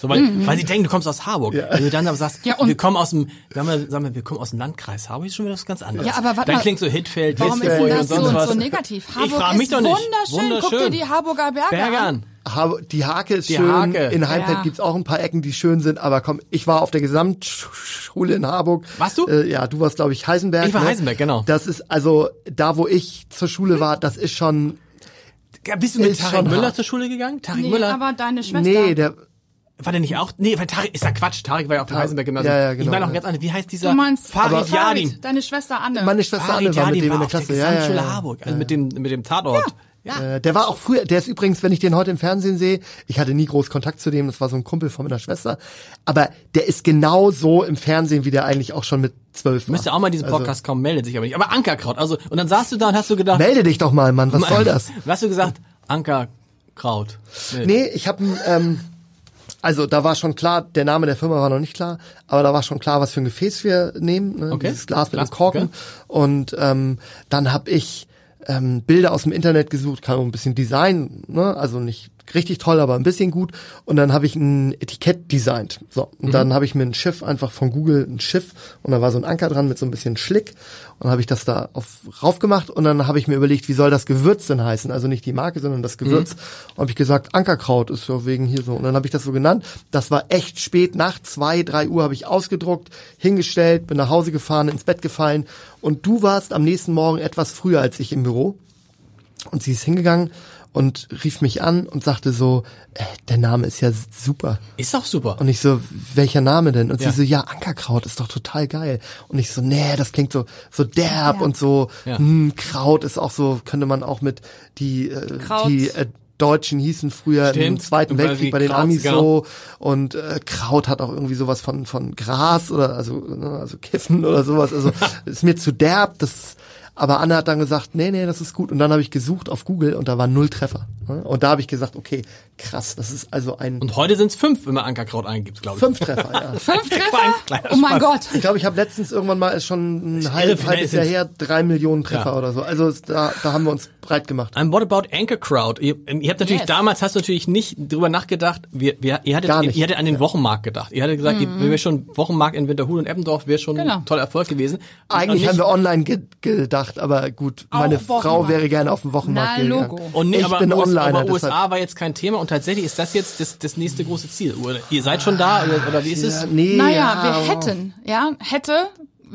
So, weil, weil sie denken, du kommst aus Harburg. Ja. Wenn du dann aber sagst, Ja, und- wir kommen aus dem, wir, sagen wir, wir kommen aus dem Landkreis Harburg, ist schon wieder was ganz anderes. Ja, aber warte dann mal, klingt so Hitfeld, Warum ist Westfeld denn und das sonst so, was. so negativ? ich Hamburg frage mich ist doch nicht. wunderschön. Guck dir die Harburger Berge, Berge an. an. Die Hake ist Die schön. Hake. In Heimpet Ja. gibt's auch ein paar Ecken, die schön sind. Aber komm, ich war auf der Gesamtschule in Harburg. Warst du? Äh, ja, du warst, glaube ich, Heisenberg. Ich war ne? Heisenberg, genau. Das ist also da, wo ich zur Schule war. Das ist schon. Ja, Bist du mit Ist Tarek schon Müller hart. zur Schule gegangen? Tarek Nee, Müller? aber deine Schwester. Nee, der War der nicht auch? Nee, weil Tarek ist ja Quatsch. Tarek war ja auf dem Heisenberg Gymnasium. Ja, ja, Ich genau, meine auch ja. ganz andere. Wie heißt dieser? du meinst Farid Yadin. Farid, deine Schwester Anne. meine Schwester Anne war mit dem in der auf der Klasse. Ja, ja, ja. Harburg, also mit dem mit dem Tatort. Ja. Äh, der war auch früher, der ist übrigens, wenn ich den heute im Fernsehen sehe, ich hatte nie groß Kontakt zu dem, das war so ein Kumpel von meiner Schwester, aber der ist genau so im Fernsehen, wie der eigentlich auch schon mit zwölf war. Müsste auch mal diesen Podcast kommen, meldet sich aber nicht. Aber Ankerkraut, also und dann saßt du da und hast du gedacht, Melde dich doch mal, Mann, was (laughs) soll das? Was hast du gesagt? Ankerkraut. Nee, ich habe ähm, also da war schon klar, der Name der Firma war noch nicht klar, aber da war schon klar, was für ein Gefäß wir nehmen, ne? Okay. dieses Glas mit Glas, dem Korken. okay. Und ähm, dann habe ich ähm, Bilder aus dem Internet gesucht, kann auch ein bisschen Design, ne? also nicht richtig toll, aber ein bisschen gut. Und dann habe ich ein Etikett designt. So, und Mhm. dann habe ich mir ein Schiff einfach von Google ein Schiff und da war so ein Anker dran mit so ein bisschen Schlick und dann habe ich das da auf rauf gemacht und dann habe ich mir überlegt, wie soll das Gewürz denn heißen? Also nicht die Marke, sondern das Gewürz. Mhm. Und habe ich gesagt, Ankerkraut ist ja wegen hier so. Und dann habe ich das so genannt. Das war echt spät, nach zwei, drei Uhr habe ich ausgedruckt, hingestellt, bin nach Hause gefahren, ins Bett gefallen und du warst am nächsten Morgen etwas früher als ich im Büro. Und sie ist hingegangen und rief mich an und sagte so, äh, der Name ist ja super. Ist doch super. Und ich so, welcher Name denn? Und Ja. sie so, ja, Ankerkraut ist doch total geil. Und ich so, nee, das klingt so so derb und so, Ja. hm, Kraut ist auch so, könnte man auch mit die äh, Kraut. die äh, Deutschen hießen früher im Stimmt. Zweiten Und Weltkrieg bei den Kraut, Amis genau. so und äh, Kraut hat auch irgendwie sowas von von Gras oder also also Kiffen oder sowas. Also (laughs) ist mir zu derb. Das aber Anne hat dann gesagt, nee, nee, das ist gut. Und dann habe ich gesucht auf Google und da waren null Treffer. ne? Und da habe ich gesagt, okay, krass, das ist also ein Und heute sind es fünf, wenn man Ankerkraut eingibt, glaube ich. fünf Treffer, ja. (laughs) Fünf Treffer? Oh mein. Gott. Ich glaube, ich habe letztens irgendwann mal ist schon ein halb, halbes Jahr her drei Millionen Treffer Ja. oder so. Also da, da haben wir uns breit gemacht. And what about Ankerkraut? Ihr, ihr habt natürlich Yes. damals hast du natürlich nicht drüber nachgedacht. Wir, wir, ihr hattet, Gar ihr, nicht. ihr hattet an den Wochenmarkt gedacht. Ihr hattet gesagt, ihr wäre schon Wochenmarkt in Winterhude und Eppendorf wäre schon Genau. ein toller Erfolg gewesen. Eigentlich haben wir online ge gedacht, aber gut, Auch meine Frau wäre gerne auf den Wochenmarkt Na, gegangen. Logo. und nee, ich aber, bin US, Onliner, aber deshalb- USA war jetzt kein Thema und tatsächlich ist das jetzt das, das nächste große Ziel. Oder ihr seid schon da oder, oder wie ist es? Ja, nee, Naja, ja, wir hätten, ja, hätte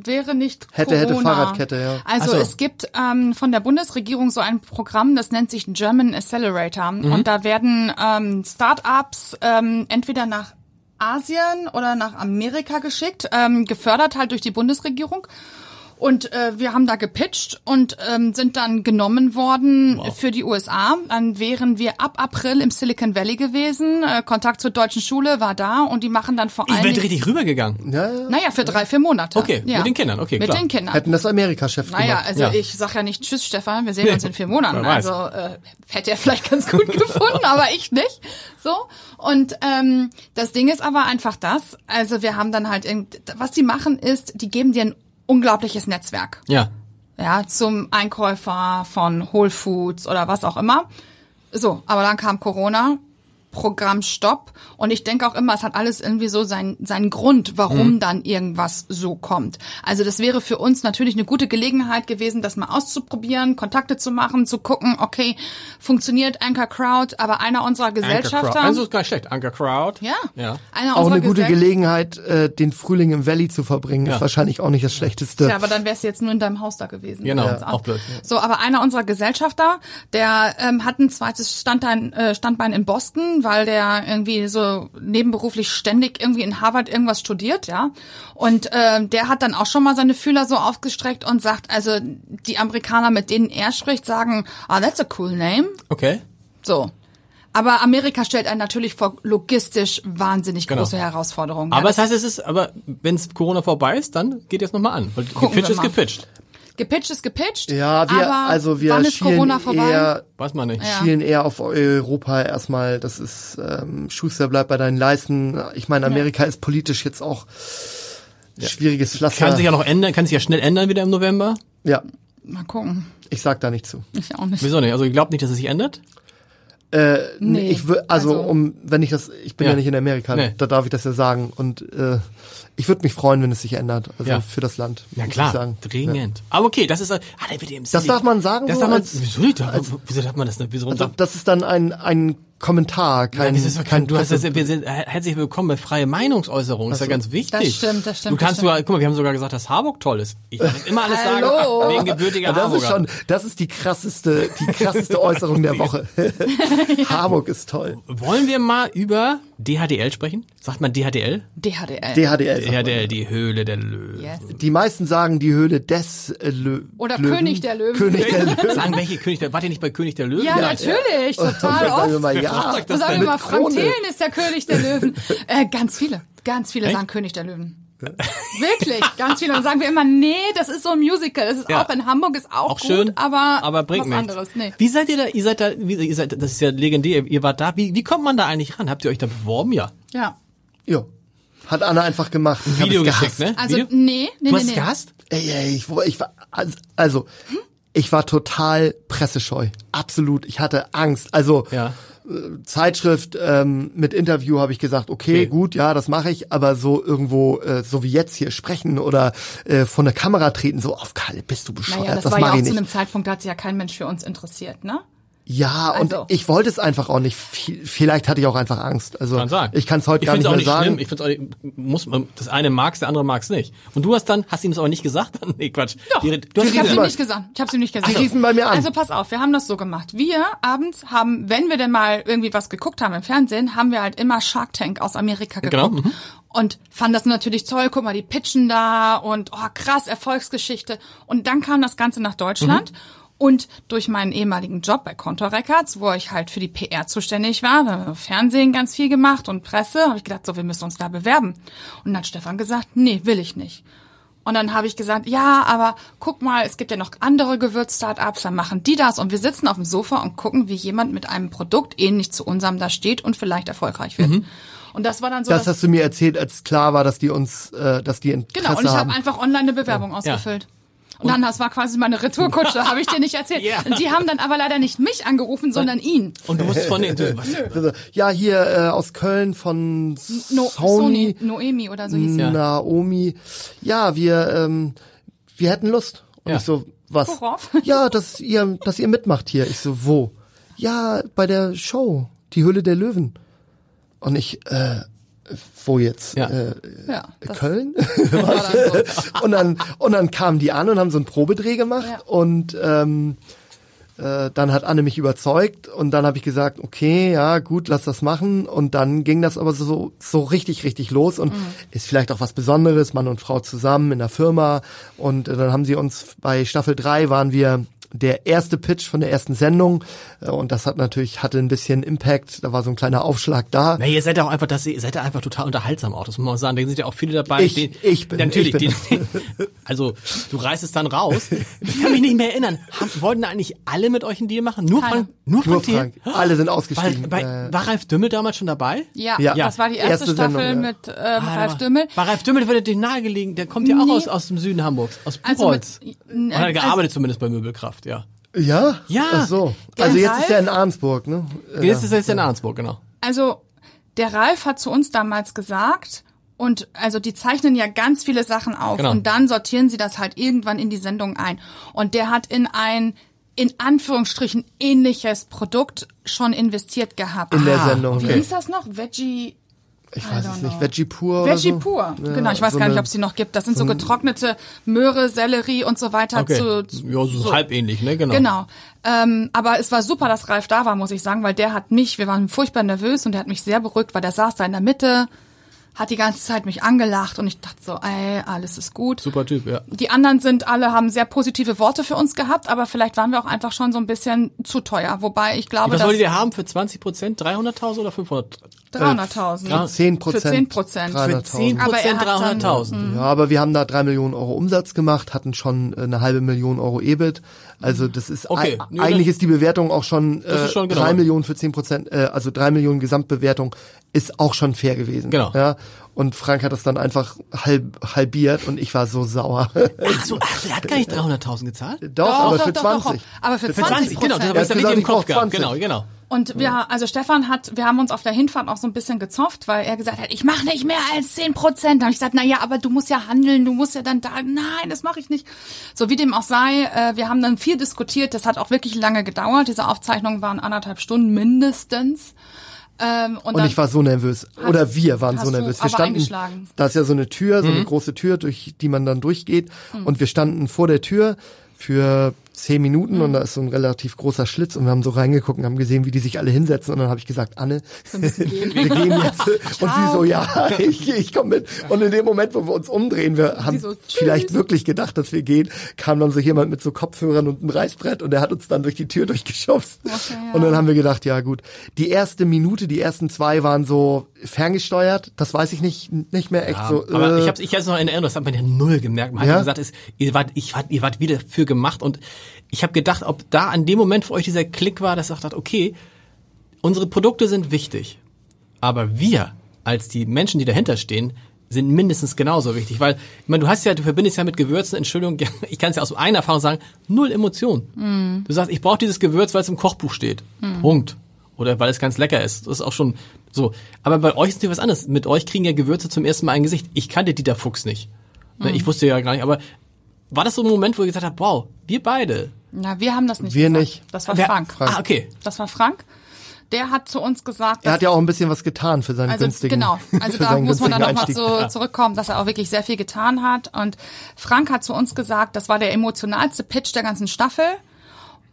wäre nicht Hätte, hätte Corona. Fahrradkette, ja. Also so. es gibt ähm, von der Bundesregierung so ein Programm, das nennt sich German Accelerator. Mhm. Und da werden ähm, Startups ähm, entweder nach Asien oder nach Amerika geschickt, ähm, gefördert halt durch die Bundesregierung. Und äh, wir haben da gepitcht und ähm, sind dann genommen worden für die USA. Dann wären wir ab April im Silicon Valley gewesen. Äh, Kontakt zur deutschen Schule war da und die machen dann vor Ich allem. bin richtig rübergegangen. Ja, ja. Naja, für drei, vier Monate. Okay, ja. mit den Kindern, okay, Mit klar. den Kindern. Hätten das Amerika-Chef Naja, gemacht. also Ja. ich sag ja nicht Tschüss, Stefan, wir sehen uns in vier (laughs) Monaten. Also äh, hätte er vielleicht ganz gut (laughs) gefunden, aber ich nicht. So. Und ähm, das Ding ist aber einfach das, also wir haben dann halt, irgend- was die machen ist, die geben dir ein unglaubliches Netzwerk. Ja. Ja, zum Einkäufer von Whole Foods oder was auch immer. So, aber dann kam Corona, Programm Stopp. Und ich denke auch immer, es hat alles irgendwie so seinen seinen Grund, warum dann irgendwas so kommt. Also das wäre für uns natürlich eine gute Gelegenheit gewesen, das mal auszuprobieren, Kontakte zu machen, zu gucken, okay, funktioniert Anchor Crowd, aber einer unserer Gesellschafter. Also ist gar nicht schlecht. Anchor Crowd. ja, Ja. einer Auch eine gute Gesell- Gelegenheit, äh, den Frühling im Valley zu verbringen, Ja. ist wahrscheinlich auch nicht das Schlechteste. Ja, aber dann wärst du jetzt nur in deinem Haus da gewesen. Genau, Ganz auch blöd. So, aber einer unserer Gesellschafter, der ähm, hat ein zweites Standbein, äh, Standbein in Boston, weil der irgendwie so nebenberuflich ständig irgendwie in Harvard irgendwas studiert, ja. Und ähm, der hat dann auch schon mal seine Fühler so aufgestreckt und sagt, also die Amerikaner, mit denen er spricht, sagen, ah, that's a cool name. Okay. So. Aber Amerika stellt einen natürlich vor logistisch wahnsinnig Genau. große Herausforderungen. Aber ja, das heißt, es ist, aber wenn es Corona vorbei ist, dann geht jetzt nochmal an. Weil gepitcht ist gepitcht. Gepitcht ist gepitcht. Ja, wir, aber also wir wann ist schielen Corona vorbei? eher, Weiß man nicht. Ja. schielen eher auf Europa erstmal. Das ist ähm, Schuster bleibt bei deinen Leisten. Ich meine, Amerika ist politisch jetzt auch schwieriges Pflaster. Kann sich ja noch ändern, kann sich ja schnell ändern wieder im November. ja, Mal gucken. ich sag da nicht zu. Ich auch nicht. Wieso nicht? Also ich glaube nicht, dass es sich ändert. Äh, Nee, ich wür, also, also- um, wenn ich das, ich bin ja, Ja. nicht in Amerika, Nee. da darf ich das ja sagen. Und äh, ich würde mich freuen, wenn es sich ändert. Also Ja. für das Land. Ja klar, sagen. dringend. Aber okay, das ist, ah, der wird im Das darf man sagen, Das so darf man, als- wieso nicht? wieso darf man das nicht? Wieso Also, darf, das ist dann ein, ein Kommentar, kein, Nein, das ist doch kein, du hast das, wir sind, herzlich willkommen bei freie Meinungsäußerung, ist ja ganz wichtig. Das stimmt, das stimmt, Du kannst das sogar, guck mal, wir haben sogar gesagt, dass Harburg toll ist. Ich darf immer alles sagen, Hallo. wegen gebürtiger Ja, das Harburger. ist schon, das ist die krasseste, die krasseste Äußerung der Woche. (laughs) Harburg ist toll. Wollen wir mal über DHDL sprechen? Sagt man DHDL? DHDL. DHDL. DHDL, die Höhle der Löwen. yes. Die meisten sagen die Höhle des äh, Lö Oder Löwen. König der Löwen. König der (laughs) Löwen. Sagen welche König der, wart ihr nicht bei König der Löwen? Ja, natürlich, total oft. Ja. euch Und sagen wir mal, Frank Krone. Thelen ist der König der Löwen. (laughs) Äh, ganz viele, ganz viele Echt? sagen König der Löwen. Wirklich, ganz viele. Und dann sagen wir immer, nee, das ist so ein Musical. Das ist Ja. auch in Hamburg, ist auch, Auch gut, schön, aber, aber bringt was nichts. anderes. Nee. Wie seid ihr da, ihr seid da, wie, ihr seid, das ist ja legendär, ihr wart da, wie, wie kommt man da eigentlich ran? Habt ihr euch da beworben? Ja. Ja. Jo. Hat Anna einfach gemacht. Ich Video es geschickt, ne? Also, Video? nee, nee, Du nee, hast nee. gehasst? Ey, ey, ich, ich war, also, ich war total pressescheu. Absolut. Ich hatte Angst. Also, Ja. Zeitschrift ähm, mit Interview habe ich gesagt, okay, Okay. gut, ja, das mache ich, aber so irgendwo, äh, so wie jetzt hier sprechen oder äh, von der Kamera treten, so auf Kalle, bist du bescheuert, Naja, das, das, war ja mache auch ich zu nicht. einem Zeitpunkt, da hat sich ja kein Mensch für uns interessiert, ne? Ja, und Also. ich wollte es einfach auch nicht. Vielleicht hatte ich auch einfach Angst. Also Kann sagen. ich kann es heute ich gar nicht mehr auch nicht sagen. Schlimm. Ich find's auch nicht, muss, man- das eine mag's, der andere mag's nicht. Und du hast dann, hast ihm das aber nicht gesagt? (laughs) nee, Quatsch. Doch, Die, du hast ich hab's ihm nicht gesagt. Ich hab's ihm nicht gesagt. Die riefen bei mir an. Also pass auf, wir haben das so gemacht. Wir abends haben, wenn wir denn mal irgendwie was geguckt haben im Fernsehen, haben wir halt immer Shark Tank aus Amerika Genau, geguckt. mhm. Und fanden das natürlich toll, guck mal, die pitchen da und oh krass, Erfolgsgeschichte. Und dann kam das Ganze nach Deutschland. Und durch meinen ehemaligen Job bei Contour Records, wo ich halt für die PR zuständig war, da Fernsehen ganz viel gemacht und Presse, habe ich gedacht, so, wir müssen uns da bewerben. Und dann hat Stefan gesagt, nee, will ich nicht. Und dann habe ich gesagt, ja, aber guck mal, es gibt ja noch andere Gewürz-Startups, dann machen die das und wir sitzen auf dem Sofa und gucken, wie jemand mit einem Produkt ähnlich zu unserem da steht und vielleicht erfolgreich wird. Und das war dann so, das dass, hast du mir erzählt, als klar war, dass die uns, äh, dass die Interesse genau. Und ich habe einfach online eine Bewerbung ausgefüllt. Und dann, das war quasi meine Retourkutsche, (laughs) habe ich dir nicht erzählt. Ja. Und die haben dann aber leider nicht mich angerufen, sondern ihn. Und du musst von den, du, was, (laughs) Also, ja, hier äh, aus Köln von No, Sony, Sony, Noemi oder so hieß sie. Ja. Naomi. Ja, wir, ähm, wir hätten Lust. Und Ja. ich so, was? Worauf? (laughs) Ja, dass ihr, dass ihr mitmacht hier. Ich so, wo? Ja, bei der Show, die Höhle der Löwen. Und ich, äh, wo jetzt? Ja. Äh, Ja, Köln? dann so. (laughs) und dann und dann kamen die an und haben so einen Probedreh gemacht Ja. und ähm, Äh, dann hat Anne mich überzeugt und dann habe ich gesagt, okay, ja, gut, lass das machen. Und dann ging das aber so, so richtig, richtig los und mhm. ist vielleicht auch was Besonderes, Mann und Frau zusammen in der Firma. Und äh, dann haben sie uns bei Staffel 3 waren wir der erste Pitch von der ersten Sendung äh, und das hat natürlich hatte ein bisschen Impact. Da war so ein kleiner Aufschlag da. Na, ihr seid ja auch einfach, das, ihr seid ja einfach total unterhaltsam auch. Das muss man sagen. Da sind ja auch viele dabei. Ich, die, ich bin. Natürlich. Ich bin. Die, also du reißt es dann raus. Ich kann mich nicht mehr erinnern. Haben, wollten eigentlich alle mit euch einen Deal machen? Nur Frank? Nur Frank? Nur Frank. Alle sind ausgestiegen. War, bei, war Ralf Dümmel damals schon dabei? Ja, ja. das war die erste, erste Staffel Sendung, ja. mit ähm, ah, Ralf Dümmel. War Ralf Dümmel würde dir nahegelegen. Der kommt ja auch aus, aus dem Süden Hamburgs, aus Buchholz. Also mit, hat gearbeitet also, zumindest bei Möbelkraft, ja. Ja? Ja. Ach so. Also jetzt ist er in Arnsburg, ne? Jetzt ist er jetzt in Arnsburg, genau. Also der Ralf hat zu uns damals gesagt, und also die zeichnen ja ganz viele Sachen auf genau. und dann sortieren sie das halt irgendwann in die Sendung ein. Und der hat in ein in Anführungsstrichen ähnliches Produkt schon investiert gehabt. In der Sendung. Wie okay. hieß das noch? Veggie ich weiß es nicht, Veggie pur. Veggie pur, so? genau. Ich weiß so gar nicht, ob es die noch gibt. Das sind so, so getrocknete Möhre, Sellerie und so weiter. Okay. Zu, zu, ja, so, halb ähnlich, ne? Genau. Genau. Ähm, aber es war super, dass Ralf da war, muss ich sagen, weil der hat mich, wir waren furchtbar nervös und der hat mich sehr beruhigt, weil der saß da in der Mitte, hat die ganze Zeit mich angelacht und ich dachte so, ey, alles ist gut. Super Typ, ja. Die anderen sind alle, haben sehr positive Worte für uns gehabt, aber vielleicht waren wir auch einfach schon so ein bisschen zu teuer. Wobei ich glaube, Was wolltet ihr haben für 20 Prozent? 300.000 oder 500? 300.000. Für 10 Prozent. Für 10 Prozent. Für 10 Prozent 300.000. Ja, aber wir haben da 3 Millionen Euro Umsatz gemacht, hatten schon äh, eine halbe Million Euro EBIT. Also das ist, okay. eigentlich ist die Bewertung auch schon, äh, schon genau. 3 Millionen für 10 Prozent, äh, also 3 Millionen Gesamtbewertung ist auch schon fair gewesen. Genau. Ja, und Frank hat das dann einfach halb, halbiert und ich war so sauer. Ach so, ach, er hat gar nicht 300.000 gezahlt? Doch, doch aber doch, für doch, 20. Doch, aber für, für 20, 20 genau, das habe ich gesagt, im Kopf gehabt. Genau, genau. Und wir, also Stefan hat, wir haben uns auf der Hinfahrt auch so ein bisschen gezofft, weil er gesagt hat, ich mache nicht mehr als 10 Prozent. Da habe ich gesagt, na ja, aber du musst ja handeln, du musst ja dann da, nein, das mache ich nicht. So wie dem auch sei, äh, wir haben dann viel diskutiert, das hat auch wirklich lange gedauert. Diese Aufzeichnungen waren anderthalb Stunden mindestens. Ähm, und, und ich war so nervös. Oder wir waren so nervös. Wir standen, da ist ja so eine Tür, so eine mhm. große Tür, durch die man dann durchgeht. Mhm. Und wir standen vor der Tür für zehn Minuten mhm. und da ist so ein relativ großer Schlitz und wir haben so reingeguckt und haben gesehen, wie die sich alle hinsetzen und dann habe ich gesagt, Anne, (laughs) wir gehen jetzt. und sie so, ja, (laughs) ich, ich komme mit. Und in dem Moment, wo wir uns umdrehen, wir haben so, vielleicht wirklich gedacht, dass wir gehen, kam dann so jemand mit so Kopfhörern und einem Reißbrett und der hat uns dann durch die Tür durchgeschubst. Okay, ja. Und dann haben wir gedacht, ja gut. Die erste Minute, die ersten zwei waren so ferngesteuert, das weiß ich nicht, nicht mehr echt ja, so. Aber äh, ich habe ich hab's noch in Erinnerung, das hat man ja null gemerkt. Man ja? hat gesagt, ist, ihr wart, ich wart, ihr wart wieder für gemacht und ich habe gedacht, ob da an dem Moment für euch dieser Klick war, dass ihr sagt, okay, unsere Produkte sind wichtig, aber wir als die Menschen, die dahinter stehen, sind mindestens genauso wichtig, weil ich meine, du hast ja, du verbindest ja mit Gewürzen, Entschuldigung, (laughs) ich kann es ja aus einer Erfahrung sagen, null Emotion. Mm. Du sagst, ich brauche dieses Gewürz, weil es im Kochbuch steht. Mm. Punkt. Oder weil es ganz lecker ist. Das ist auch schon so. Aber bei euch ist natürlich was anderes. Mit euch kriegen ja Gewürze zum ersten Mal ein Gesicht. Ich kannte Dieter Fuchs nicht. Mm. Ich wusste ja gar nicht, aber war das so ein Moment, wo ihr gesagt habt, wow, wir beide, na, wir haben das nicht Wir gesagt. nicht. Das war Wer, Frank. Frank. Ah, okay. Das war Frank. Der hat zu uns gesagt, er hat ja auch ein bisschen was getan für seinen also, günstigen Genau, (laughs) also da muss man dann nochmal so zurückkommen, dass er auch wirklich sehr viel getan hat. Und Frank hat zu uns gesagt, das war der emotionalste Pitch der ganzen Staffel.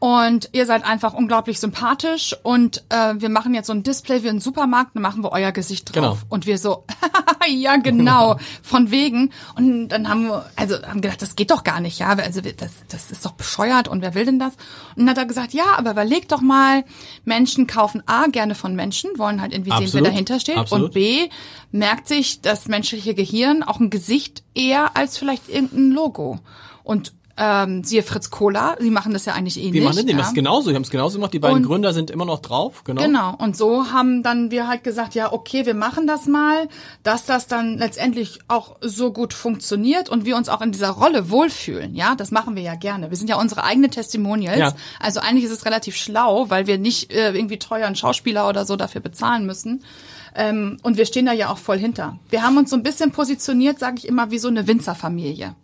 Und ihr seid einfach unglaublich sympathisch und äh, wir machen jetzt so ein Display wie ein Supermarkt und machen wir euer Gesicht drauf. Genau. Und wir so, (laughs) ja genau, von wegen. Und dann haben wir, also haben gedacht, das geht doch gar nicht, ja. Also das, das ist doch bescheuert und wer will denn das? Und dann hat er gesagt, ja, aber überleg doch mal, Menschen kaufen A gerne von Menschen, wollen halt irgendwie Absolut. sehen, wer dahinter steht. Absolut. Und B merkt sich das menschliche Gehirn auch ein Gesicht eher als vielleicht irgendein Logo. Und ähm, siehe Fritz Kohler, sie machen das ja eigentlich ähnlich. Die machen das, ja. das genauso, die haben es genauso gemacht. Die beiden und, Gründer sind immer noch drauf, genau. Genau, und so haben dann wir halt gesagt, ja, okay, wir machen das mal, dass das dann letztendlich auch so gut funktioniert und wir uns auch in dieser Rolle wohlfühlen. Ja, das machen wir ja gerne. Wir sind ja unsere eigenen Testimonials. Ja. Also eigentlich ist es relativ schlau, weil wir nicht äh, irgendwie teuren Schauspieler oder so dafür bezahlen müssen. Ähm, und wir stehen da ja auch voll hinter. Wir haben uns so ein bisschen positioniert, sage ich immer, wie so eine Winzerfamilie.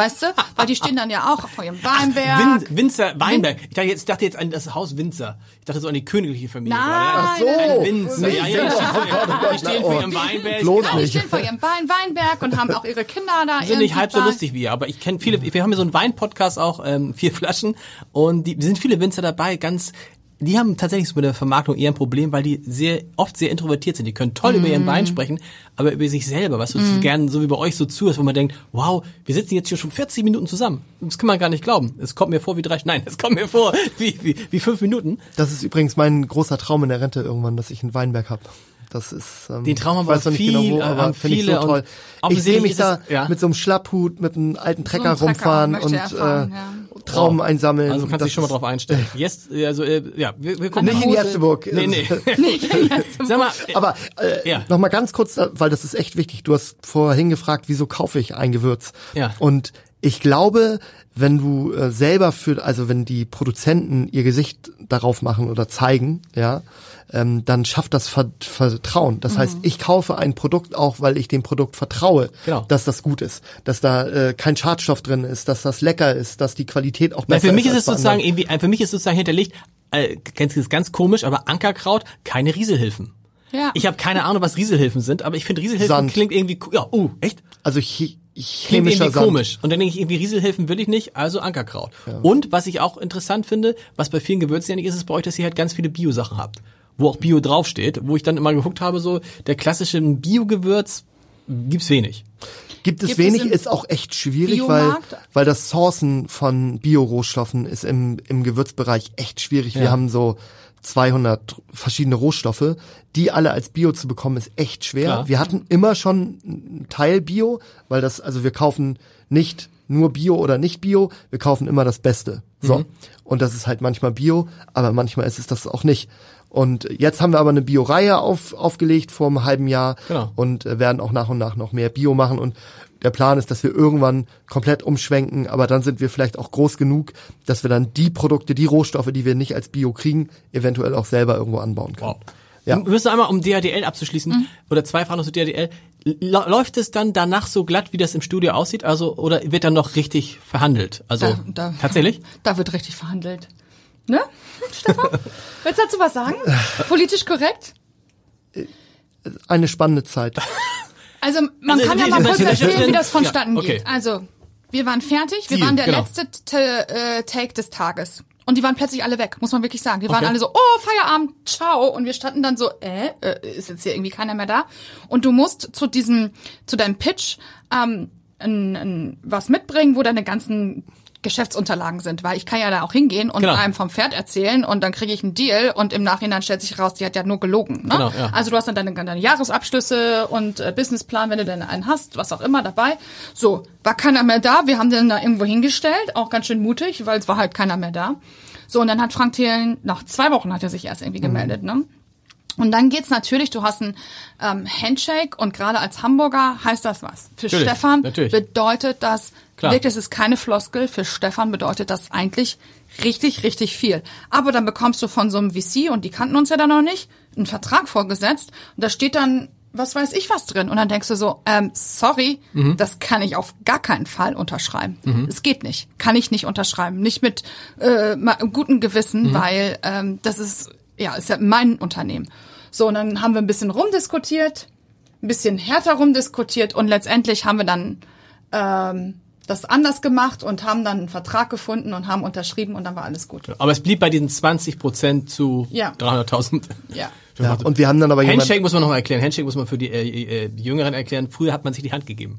Weißt du? Weil die stehen dann ja auch vor ihrem Weinberg. Win Winzer Weinberg. Ich dachte, jetzt, ich dachte jetzt an das Haus Winzer. Ich dachte so an die königliche Familie. Nein, gerade. Ach so. Ein Winzer. Nee, Ja, ja, die oh stehen vor Gott, oh ihrem- Gott, die stehen oh. vor ihrem Weinberg. Bloß genau. Die stehen vor ihrem Wein Weinberg und haben auch ihre Kinder da. Die sind nicht halb so lustig wie ihr, aber ich kenne viele, wir haben ja so einen Wein-Podcast auch, ähm, vier Flaschen und die sind viele Winzer dabei, ganz, die haben tatsächlich so mit der Vermarktung eher ein Problem, weil die sehr, oft sehr introvertiert sind. Die können toll über ihren Mhm. Wein sprechen, aber über sich selber, was du so gern, so wie bei euch so zuhörst, wo man denkt, wow, wir sitzen jetzt hier schon 40 Minuten zusammen. Das kann man gar nicht glauben. Es kommt mir vor wie drei, nein, es kommt mir vor wie, wie, wie fünf Minuten. Das ist übrigens mein großer Traum in der Rente irgendwann, dass ich einen Weinberg hab. Das ist, ähm, Den Traum haben ich weiß wir noch nicht viel, genau wo, äh, aber haben finde ich so und toll. Ich sehe mich da es- ja. mit so einem Schlapphut, mit einem alten Trecker Trecker rumfahren und er fahren, äh, ja. Trauben einsammeln. Also kannst dich schon mal drauf einstellen. (laughs) Jetzt, also, äh, ja, wir, wir gucken Nicht in mal. Jersteburg. Nee, nee. (laughs) Sag mal, äh, Aber äh, Ja. noch mal ganz kurz, weil das ist echt wichtig. Du hast vorhin gefragt, wieso kaufe ich ein Gewürz? Ja. Und ich glaube, wenn du äh, selber für, also wenn die Produzenten ihr Gesicht darauf machen oder zeigen, ja, ähm, dann schafft das Ver Vertrauen. Das heißt, Mhm. ich kaufe ein Produkt auch, weil ich dem Produkt vertraue, Genau. dass das gut ist, dass da äh, kein Schadstoff drin ist, dass das lecker ist, dass die Qualität auch besser für mich ist. ist es sozusagen anderen. irgendwie, äh, für mich ist sozusagen hinterlegt, äh, kennst du das ganz komisch, aber Ankerkraut, keine Rieselhilfen. Ja. Ich habe keine Ahnung, was Rieselhilfen sind, aber ich finde Rieselhilfen Sand. klingt irgendwie, co- ja, oh, echt? also ch Klingt chemischer irgendwie Sand. komisch. Und dann denke ich, irgendwie Rieselhilfen will ich nicht, also Ankerkraut. Und was ich auch interessant finde, was bei vielen Gewürzen ja nicht ist, ist bei euch, dass ihr halt ganz viele Bio-Sachen habt. Wo auch Bio draufsteht, wo ich dann immer geguckt habe, so, der klassische Bio-Gewürz gibt's wenig. Gibt es Gibt wenig, es ist auch echt schwierig, weil, Biomarkt? weil das Sourcen von Biorohstoffen ist im, im Gewürzbereich echt schwierig. Wir Ja. haben so 200 verschiedene Rohstoffe, die alle als Bio zu bekommen, ist echt schwer. Klar. Wir hatten immer schon einen Teil Bio, weil das, also wir kaufen nicht nur Bio oder nicht Bio, wir kaufen immer das Beste. So. Mhm. Und das ist halt manchmal Bio, aber manchmal ist es das auch nicht. Und jetzt haben wir aber eine Bio-Reihe auf, aufgelegt vor einem halben Jahr Genau. und äh, werden auch nach und nach noch mehr Bio machen. Und der Plan ist, dass wir irgendwann komplett umschwenken, aber dann sind wir vielleicht auch groß genug, dass wir dann die Produkte, die Rohstoffe, die wir nicht als Bio kriegen, eventuell auch selber irgendwo anbauen können. Wow. Ja. Wir müssen einmal, um DHDL abzuschließen, oder zwei Fragen noch zu DHDL. Läuft es dann danach so glatt, wie das im Studio aussieht? Also, oder wird dann noch richtig verhandelt? Also, Da- da- tatsächlich? (laughs) Da wird richtig verhandelt. Ne? Stefan? (laughs) Willst du dazu was sagen? Politisch korrekt? Eine spannende Zeit. (laughs) Also man Also, kann ja mal kurz wie- erzählen, wie- das ja, vonstatten okay. geht. Also wir waren fertig, wir Ziel, waren der genau. letzte äh, Take des Tages. Und die waren plötzlich alle weg, muss man wirklich sagen. Die waren Okay. alle so, oh, Feierabend, ciao. Und wir standen dann so, äh, äh, ist jetzt hier irgendwie keiner mehr da. Und du musst zu diesem, zu deinem Pitch ähm, ein, ein, was mitbringen, wo deine ganzen Geschäftsunterlagen sind, weil ich kann ja da auch hingehen und Genau. einem vom Pferd erzählen und dann kriege ich einen Deal und im Nachhinein stellt sich raus, die hat ja nur gelogen. Ne? Genau, ja. Also du hast dann deine, deine Jahresabschlüsse und äh, Businessplan, wenn du denn einen hast, was auch immer dabei. So, war keiner mehr da. Wir haben den da irgendwo hingestellt, auch ganz schön mutig, weil es war halt keiner mehr da. So, und dann hat Frank Thelen, nach zwei Wochen hat er sich erst irgendwie gemeldet, ne? Und dann geht's natürlich, du hast ein ähm, Handshake und gerade als Hamburger heißt das was. Für Natürlich, Stefan natürlich. bedeutet das, Klar. wirklich, es ist keine Floskel, für Stefan bedeutet das eigentlich richtig, richtig viel. Aber dann bekommst du von so einem VC, und die kannten uns ja dann noch nicht, einen Vertrag vorgesetzt und da steht dann, was weiß ich was drin. Und dann denkst du so, ähm, sorry, Mhm. das kann ich auf gar keinen Fall unterschreiben. Es geht nicht. Kann ich nicht unterschreiben. Nicht mit äh, gutem Gewissen, Mhm. weil ähm, das ist, ja, ist ja mein Unternehmen. So, und dann haben wir ein bisschen rumdiskutiert, ein bisschen härter rumdiskutiert und letztendlich haben wir dann ähm, das anders gemacht und haben dann einen Vertrag gefunden und haben unterschrieben und dann war alles gut. Aber es blieb bei diesen 20 Prozent zu Ja. 300.000. Ja. Ja, und wir haben dann aber jemand, Handshake muss man noch mal erklären. Handshake muss man für die, äh, äh, die Jüngeren erklären. Früher hat man sich die Hand gegeben.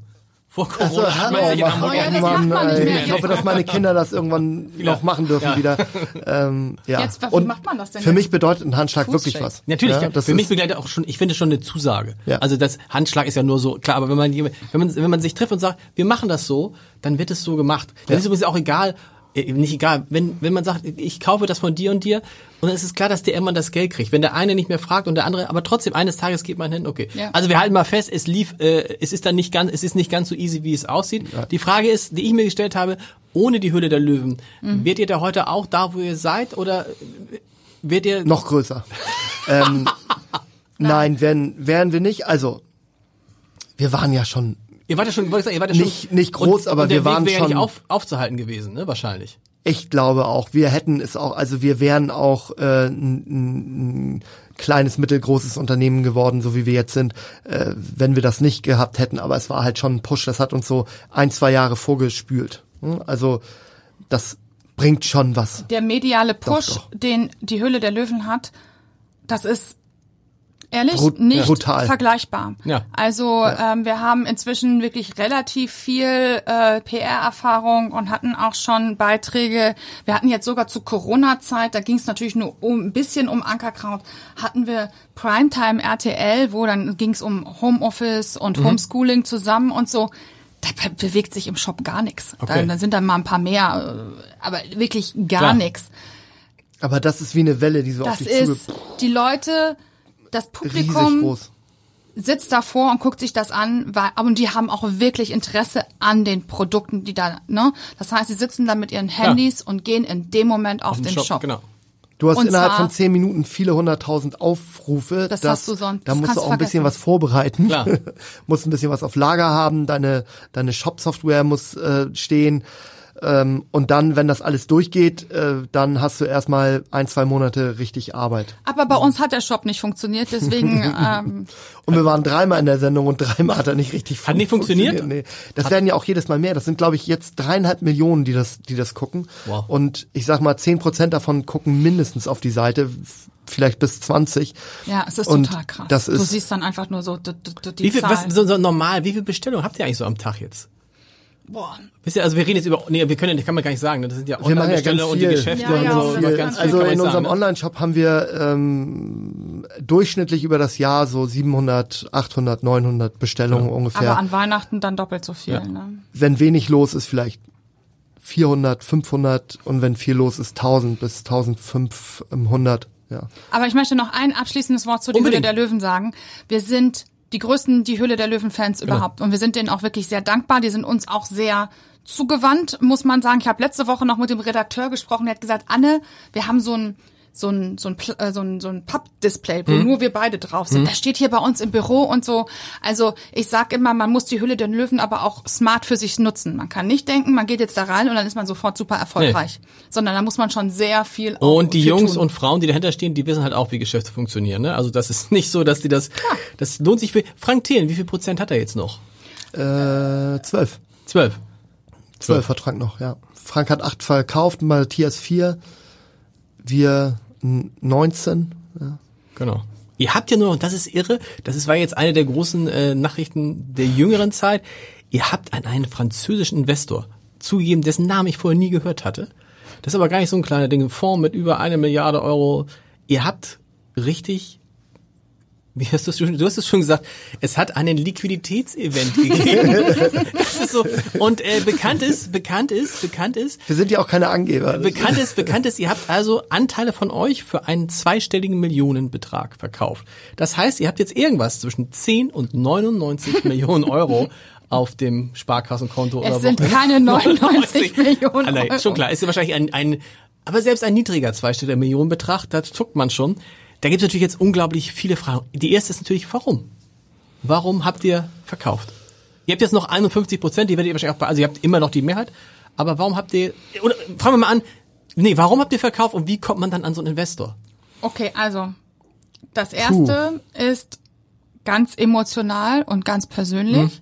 Vor Corona Also, hat man sich in Hamburg ja, man mehr. ich hoffe, dass meine Kinder das irgendwann noch machen dürfen Ja. wieder. Ähm, ja. Jetzt, wie Und macht man das denn Für jetzt? mich bedeutet ein Handschlag wirklich was. Natürlich, ja, das für mich ist, begleitet auch schon, ich finde schon eine Zusage. Ja. Also das Handschlag ist ja nur so, klar, aber wenn man, wenn man, wenn man sich trifft und sagt, wir machen das so, dann wird es so gemacht. Dann Ja. ist übrigens auch egal, nicht egal, wenn, wenn man sagt, ich kaufe das von dir und dir, und dann ist es klar, dass der irgendwann das Geld kriegt. Wenn der eine nicht mehr fragt und der andere, aber trotzdem eines Tages geht man hin, okay. Ja. Also wir halten mal fest, es lief, äh, es ist dann nicht ganz, es ist nicht ganz so easy, wie es aussieht. Die Frage ist, die ich mir gestellt habe, ohne die Hülle der Löwen, Mhm. wird ihr da heute auch da, wo ihr seid, oder wird ihr noch größer. (laughs) ähm, nein, werden, wären wir nicht. Also, wir waren ja schon Ihr wart ja schon, wollte ich sagen, ihr wart ja schon Nicht- nicht groß, aber und wir waren Weg wäre nicht schon- auf, aufzuhalten gewesen, ne? Wahrscheinlich. Ich glaube auch, wir hätten es auch, also wir wären auch äh, ein, ein, ein kleines, mittelgroßes Unternehmen geworden, so wie wir jetzt sind, äh, wenn wir das nicht gehabt hätten. Aber es war halt schon ein Push, das hat uns so ein, zwei Jahre vorgespült. Hm? Also das bringt schon was. Der mediale Push, doch. den die Höhle der Löwen hat, das ist ehrlich Brut- nicht brutal. vergleichbar. Ja. Also Ähm, wir haben inzwischen wirklich relativ viel äh, PR-Erfahrung und hatten auch schon Beiträge. Wir hatten jetzt sogar zu Corona-Zeit, da ging es natürlich nur um ein bisschen um Ankerkraut, hatten wir Primetime RTL, wo dann ging es um Homeoffice und Mhm. Homeschooling zusammen und so. Da be- bewegt sich im Shop gar nichts. Okay. Da, da sind dann mal ein paar mehr, äh, aber wirklich gar nichts. Aber das ist wie eine Welle, die so auf Das dich ist, zuge... die Leute, das Publikum sitzt davor und guckt sich das an, weil, und die haben auch wirklich Interesse an den Produkten, die da, ne? Das heißt, sie sitzen da mit ihren Handys und gehen in dem Moment auf, den Shop. Genau. Du hast Und innerhalb zwar- von zehn Minuten viele hunderttausend Aufrufe. Das hast du sonst- Da das musst kannst du du auch ein bisschen vergessen. was vorbereiten. Klar. (laughs) musst ein bisschen was auf Lager haben. Deine, deine Shop-Software muss äh, stehen. Ähm, und dann, wenn das alles durchgeht, äh, dann hast du erstmal ein, zwei Monate richtig Arbeit. Aber bei uns hat der Shop nicht funktioniert, deswegen, (laughs) ähm, Und wir waren dreimal in der Sendung und dreimal hat er nicht richtig Hat nicht funktioniert? Nee. Das werden ja auch jedes Mal mehr. Das sind, glaube ich, jetzt dreieinhalb Millionen, die das, die das gucken. Wow. Und ich sag mal, zehn Prozent davon gucken mindestens auf die Seite, vielleicht bis 20. ja, es ist Und total krass. das du ist- siehst dann einfach nur so die Wie viel, was, Zahlen. so, so normal, wie viel Bestellungen habt ihr eigentlich so am Tag jetzt? Boah. Wisst ihr, also wir reden jetzt über, nee, wir können, das kann man gar nicht sagen, ne? das sind ja Wir machen ja und die. Geschäfte Ja, und ja, so. aber ist ganz viel also in unserem sagen, ne? Online-Shop haben wir ähm, durchschnittlich über das Jahr so 700, 800, 900 Bestellungen ungefähr. Aber an Weihnachten dann doppelt so viel, Ja. ne? wenn wenig los ist, vielleicht 400, 500 und wenn viel los ist, 1000 bis 1500. Ja. Aber ich möchte noch ein abschließendes Wort zu die Unbedingt. Der Löwen sagen. Wir sind die größten Die Höhle der Löwen-Fans Genau. überhaupt. Und wir sind denen auch wirklich sehr dankbar. Die sind uns auch sehr zugewandt, muss man sagen. Ich habe letzte Woche noch mit dem Redakteur gesprochen, der hat gesagt, Anne, wir haben so ein so ein so ein äh, so ein, so ein Pappdisplay, wo nur wir beide drauf sind. Das steht hier bei uns im Büro und so. Also ich sag immer, man muss die Hülle der Löwen aber auch smart für sich nutzen. Man kann nicht denken, man geht jetzt da rein und dann ist man sofort super erfolgreich, sondern da muss man schon sehr viel auch Und die Jungs tun. und Frauen, die dahinter stehen, die wissen halt auch, wie Geschäfte funktionieren. Ne? Also das ist nicht so, dass die das, das lohnt sich für. Frank Thelen, wie viel Prozent hat er jetzt noch? Äh, 12. Zwölf. 12 hat Frank noch, ja. Frank hat 8 verkauft, Matthias 4, wir n- 19. Ja. Genau. Ihr habt ja nur, und das ist irre, das ist, war jetzt eine der großen äh, Nachrichten der jüngeren Zeit, ihr habt an einen französischen Investor zugegeben, dessen Namen ich vorher nie gehört hatte. Das ist aber gar nicht so ein kleiner Ding. Fonds mit über eine Milliarde Euro. Ihr habt richtig, wie hast du es schon, du hast es schon gesagt, es hat einen Liquiditätsevent gegeben. (laughs) das ist so, und äh, bekannt ist, bekannt ist, bekannt ist, Wir sind ja auch keine Angeber. Bekannt ist, bekannt ist, ihr habt also Anteile von euch für einen zweistelligen Millionenbetrag verkauft. Das heißt, ihr habt jetzt irgendwas zwischen 10 und 99 (laughs) Millionen Euro auf dem Sparkassenkonto oder Es sind wo- keine 99 (laughs) Millionen Ah, nein, Euro. Schon klar, ist ja wahrscheinlich ein, ein, aber selbst ein niedriger zweistelliger Millionenbetrag, da zuckt man schon. Da gibt es natürlich jetzt unglaublich viele Fragen. Die erste ist natürlich, warum? Warum habt ihr verkauft? Ihr habt jetzt noch 51 Prozent, die werdet ihr wahrscheinlich auch, bei- also ihr habt immer noch die Mehrheit. Aber warum habt ihr, oder fangen wir mal an, nee, warum habt ihr verkauft und wie kommt man dann an so einen Investor? Okay, also das erste ist ganz emotional und ganz persönlich.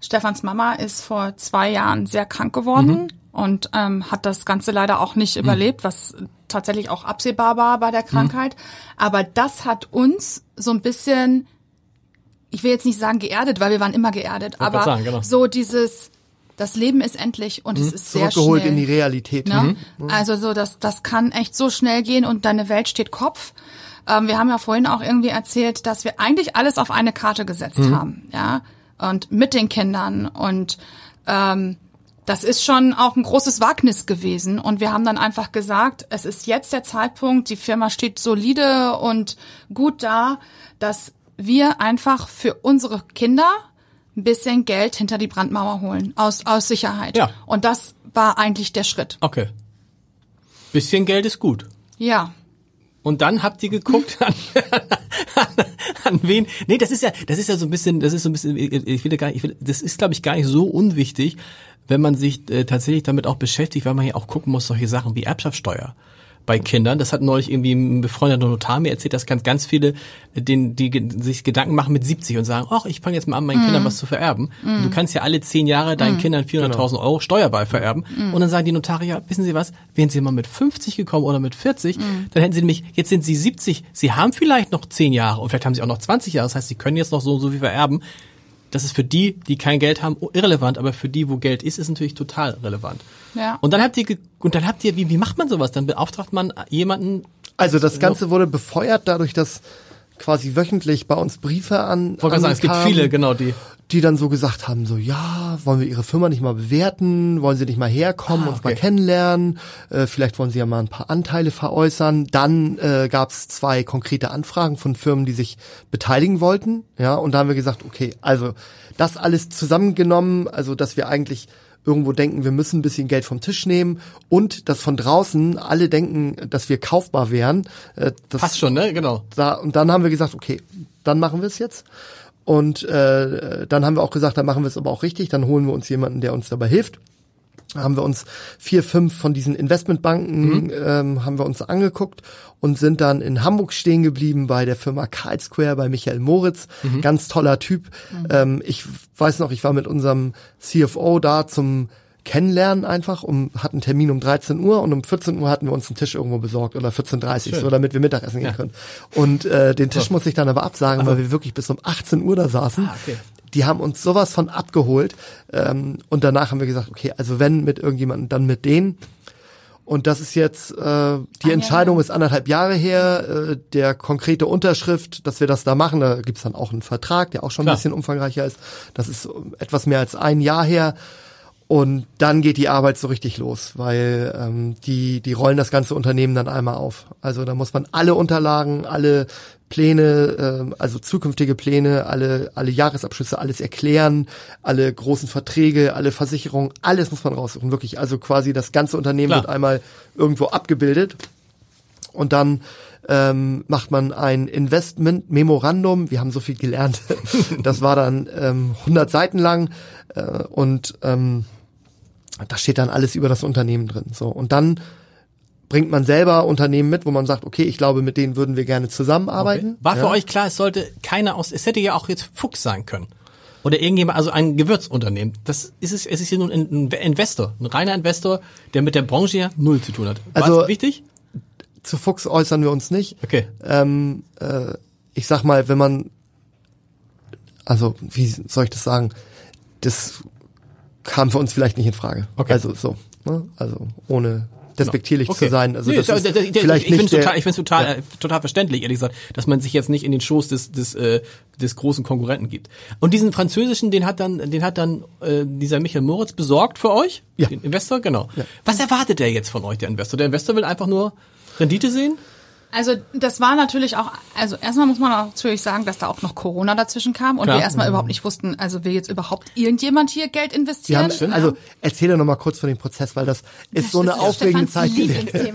Stefans Mama ist vor zwei Jahren sehr krank geworden und ähm, hat das Ganze leider auch nicht überlebt, was tatsächlich auch absehbar war bei der Krankheit. Aber das hat uns so ein bisschen, ich will jetzt nicht sagen geerdet, weil wir waren immer geerdet, aber sagen, genau. so dieses, das Leben ist endlich und es ist sehr Zurückgeholt schnell. in die Realität. Ne? Also so, das, das kann echt so schnell gehen und deine Welt steht Kopf. Ähm, wir haben ja vorhin auch irgendwie erzählt, dass wir eigentlich alles auf eine Karte gesetzt haben, ja. Und mit den Kindern und ähm, das ist schon auch ein großes Wagnis gewesen. Und wir haben dann einfach gesagt, es ist jetzt der Zeitpunkt, die Firma steht solide und gut da, dass wir einfach für unsere Kinder ein bisschen Geld hinter die Brandmauer holen, aus, aus Sicherheit. Ja. Und das war eigentlich der Schritt. Okay. Bisschen Geld ist gut. Ja. Und dann habt ihr geguckt (laughs) an, an wen? Nee, das ist ja, das ist ja so ein bisschen, das ist so ein bisschen, ich will gar nicht, ich will, das ist glaube ich gar nicht so unwichtig, wenn man sich äh, tatsächlich damit auch beschäftigt, weil man ja auch gucken muss, solche Sachen wie Erbschaftssteuer bei Kindern. Das hat neulich irgendwie ein befreundeter Notar mir erzählt, dass ganz, ganz viele, den, die sich Gedanken machen mit 70 und sagen, ach, ich fange jetzt mal an, meinen Kindern was zu vererben. Und du kannst ja alle zehn Jahre deinen Kindern 400.000 Euro steuerbar vererben. Und dann sagen die Notare, ja, wissen Sie was, wären Sie mal mit 50 gekommen oder mit 40, dann hätten Sie nämlich, jetzt sind Sie 70, Sie haben vielleicht noch zehn Jahre und vielleicht haben Sie auch noch 20 Jahre. Das heißt, Sie können jetzt noch so und so viel vererben. Das ist für die, die kein Geld haben, irrelevant, aber für die, wo Geld ist, ist natürlich total relevant. Ja. Und dann habt ihr, und dann habt ihr, wie, wie macht man sowas? Dann beauftragt man jemanden, Also das Ganze wurde befeuert dadurch, dass quasi wöchentlich bei uns Briefe an wollte sagen, es gibt viele, genau, die. die dann so gesagt haben, so ja, wollen wir Ihre Firma nicht mal bewerten, wollen Sie nicht mal herkommen, Ah, uns mal okay. kennenlernen, äh, vielleicht wollen Sie ja mal ein paar Anteile veräußern. Dann äh, gab es zwei konkrete Anfragen von Firmen, die sich beteiligen wollten, ja, und da haben wir gesagt, okay, also das alles zusammengenommen, also dass wir eigentlich irgendwo denken, wir müssen ein bisschen Geld vom Tisch nehmen und dass von draußen alle denken, dass wir kaufbar wären. Äh, das Passt schon, ne? Genau. da, und dann haben wir gesagt, okay, dann machen wir es jetzt. Und äh, dann haben wir auch gesagt, dann machen wir es aber auch richtig, dann holen wir uns jemanden, der uns dabei hilft. Haben wir uns vier, fünf von diesen Investmentbanken ähm, haben wir uns angeguckt und sind dann in Hamburg stehen geblieben bei der Firma Carl Square bei Michael Moritz. Ganz toller Typ. Ähm, ich weiß noch, ich war mit unserem CFO da zum Kennenlernen einfach, um, hatten einen Termin um 13 Uhr und um 14 Uhr hatten wir uns einen Tisch irgendwo besorgt oder 14.30 Uhr, Schön. so damit wir Mittagessen gehen Ja. können. Und äh, den Tisch muss ich dann aber absagen, weil wir wirklich bis um 18 Uhr da saßen. Ah, okay. Die haben uns sowas von abgeholt. Ähm, und danach haben wir gesagt, okay, also wenn mit irgendjemandem, dann mit denen. Und das ist jetzt, äh, die Entscheidung ist anderthalb Jahre her. Äh, der konkrete Unterschrift, dass wir das da machen, da gibt's dann auch einen Vertrag, der auch schon Klar. ein bisschen umfangreicher ist. Das ist etwas mehr als ein Jahr her. Und dann geht die Arbeit so richtig los, weil ähm, die, die rollen das ganze Unternehmen dann einmal auf. Also da muss man alle Unterlagen, alle Pläne, ähm, also zukünftige Pläne, alle, alle Jahresabschlüsse, alles erklären, alle großen Verträge, alle Versicherungen, alles muss man raussuchen, wirklich. Also quasi das ganze Unternehmen Klar. wird einmal irgendwo abgebildet. Und dann ähm, macht man ein Investment-Memorandum. Wir haben so viel gelernt. (laughs) Das war dann ähm, 100 Seiten lang äh, und ähm, da steht dann alles über das Unternehmen drin. So und dann bringt man selber Unternehmen mit, wo man sagt, okay, ich glaube, mit denen würden wir gerne zusammenarbeiten. War für ja. euch klar, es sollte keiner aus, es hätte ja auch jetzt Fuchs sein können. Oder irgendjemand, also ein Gewürzunternehmen. Das ist es, es ist hier nun ein Investor, ein reiner Investor, der mit der Branche ja null zu tun hat. War Also- wichtig? Zu Fuchs äußern wir uns nicht. Okay. Ähm, äh, ich sag mal, wenn man, also wie soll ich das sagen, das kam für uns vielleicht nicht in Frage. Okay. Also so, ne? also ohne despektierlich Okay. zu sein. Also Nee, das da- ist da- vielleicht ich der, total, ich find's total, Ja. äh, total verständlich, ehrlich gesagt, dass man sich jetzt nicht in den Schoß des, des, äh, des großen Konkurrenten gibt. Und diesen französischen, den hat dann, den hat dann äh, dieser Michael Moritz besorgt für euch? Ja. Den Investor, genau. Was erwartet der jetzt von euch, der Investor? Der Investor will einfach nur Rendite sehen? Also das war natürlich auch, also erstmal muss man natürlich sagen, dass da auch noch Corona dazwischen kam und Klar. wir erstmal überhaupt nicht wussten, also will jetzt überhaupt irgendjemand hier Geld investieren? haben, also erzähl doch noch mal kurz von dem Prozess, weil das ist so eine Das ist aufregende Stefans Zeit. (laughs)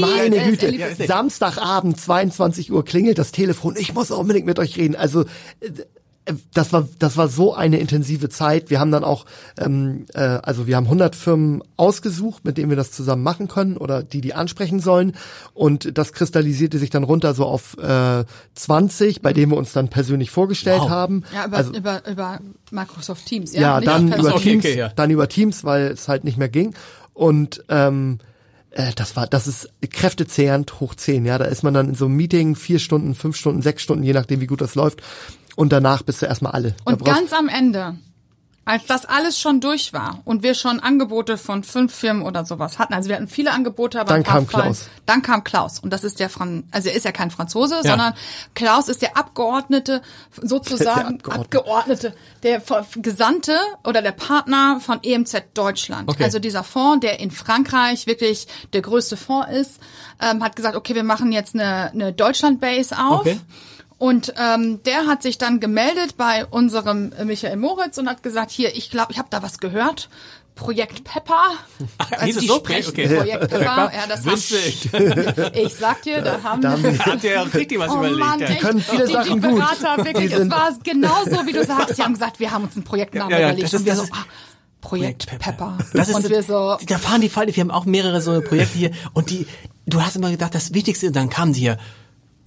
Meine Güte. Samstagabend, 22 Uhr klingelt das Telefon. Ich muss unbedingt mit euch reden. Also äh, das war das war so eine intensive Zeit. Wir haben dann auch, ähm, äh, also wir haben 100 Firmen ausgesucht, mit denen wir das zusammen machen können oder die die ansprechen sollen. Und das kristallisierte sich dann runter so auf äh, 20, bei denen wir uns dann persönlich vorgestellt Wow. haben. Ja, über, also, über, über Microsoft Teams. Ja, ja, nicht dann über Okay, Teams, okay, ja. dann über Teams, weil es halt nicht mehr ging. Und ähm, äh, das war, das ist kräftezehrend hoch zehn. Ja, da ist man dann in so einem Meeting vier Stunden, fünf Stunden, sechs Stunden, je nachdem wie gut das läuft. Und danach bist du erstmal alle. Und ganz am Ende, als das alles schon durch war und wir schon Angebote von fünf Firmen oder sowas hatten, also wir hatten viele Angebote, aber Dann kam fallen- Klaus. Dann kam Klaus und das ist der Fran also er ist ja kein Franzose, Ja. sondern Klaus ist der Abgeordnete sozusagen (laughs) Der Abgeordnete. Abgeordnete, der Gesandte oder der Partner von EMZ Deutschland. Okay. Also dieser Fonds, der in Frankreich wirklich der größte Fonds ist, ähm, hat gesagt, okay, wir machen jetzt eine, eine Deutschland-Base auf. Okay. Und ähm, der hat sich dann gemeldet bei unserem Michael Moritz und hat gesagt, hier, ich glaube, ich habe da was gehört. Projekt Pepper. (laughs) Ach, die so? sprechen Okay. Projekt Pepper. Ja, das Witzig. haben, (laughs) ich sag dir, da haben, Da Hat der richtig was Oh überlegt. Mann, echt, können viele die, Sachen die gut. Berater, wirklich, Die es war genauso, wie du sagst. Die haben gesagt, wir haben uns einen Projektnamen Ja, ja, überlegt. das ist- und wir das so, ah, Projekt, Pepper. Das ist, und wir so, da fahren die Falte, wir haben auch mehrere so Projekte hier und die, du hast immer gedacht, das Wichtigste, und dann kamen die hier,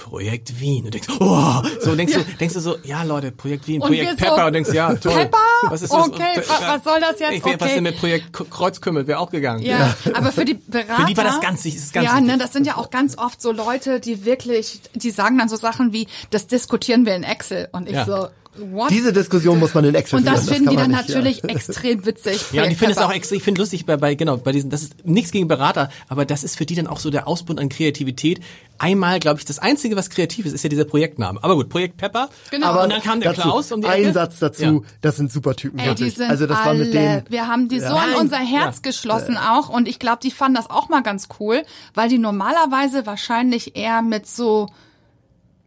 Projekt Wien. Und denkst, oh, so denkst du, denkst du so, ja Leute, Projekt Wien, Und Projekt wir so, Pepper und denkst, ja, toll. Pepper? Was ist das? Okay, wa- was soll das jetzt? Ich wär, Was Okay. denn mit Projekt Kreuzkümmel wäre auch gegangen. Ja, aber für die Berater. Für die war das ganz ist ganz ja, ne, das sind ja auch ganz oft so Leute, die wirklich, die sagen dann so Sachen wie, das diskutieren wir in Excel. Und ich Ja. so, what? Diese Diskussion muss man in Excel und das führen. finden die kann dann nicht, natürlich extrem witzig. Ja, und ich finde es auch ich finde lustig bei, bei, genau, bei diesen, das ist nichts gegen Berater, aber das ist für die dann auch so der Ausbund an Kreativität. Einmal, glaube ich, das Einzige, was kreativ ist, ist ja dieser Projektname. Aber gut, Projekt Pepper. Genau. Aber und dann kam der dazu, Klaus um die Ein Ecke. Satz dazu, Ja. das sind super Typen. Ey, die wirklich. sind also das war alle, mit denen. wir haben die so Ja. in unser. Herz Ja. geschlossen auch und ich glaube, die fanden das auch mal ganz cool, weil die normalerweise wahrscheinlich eher mit so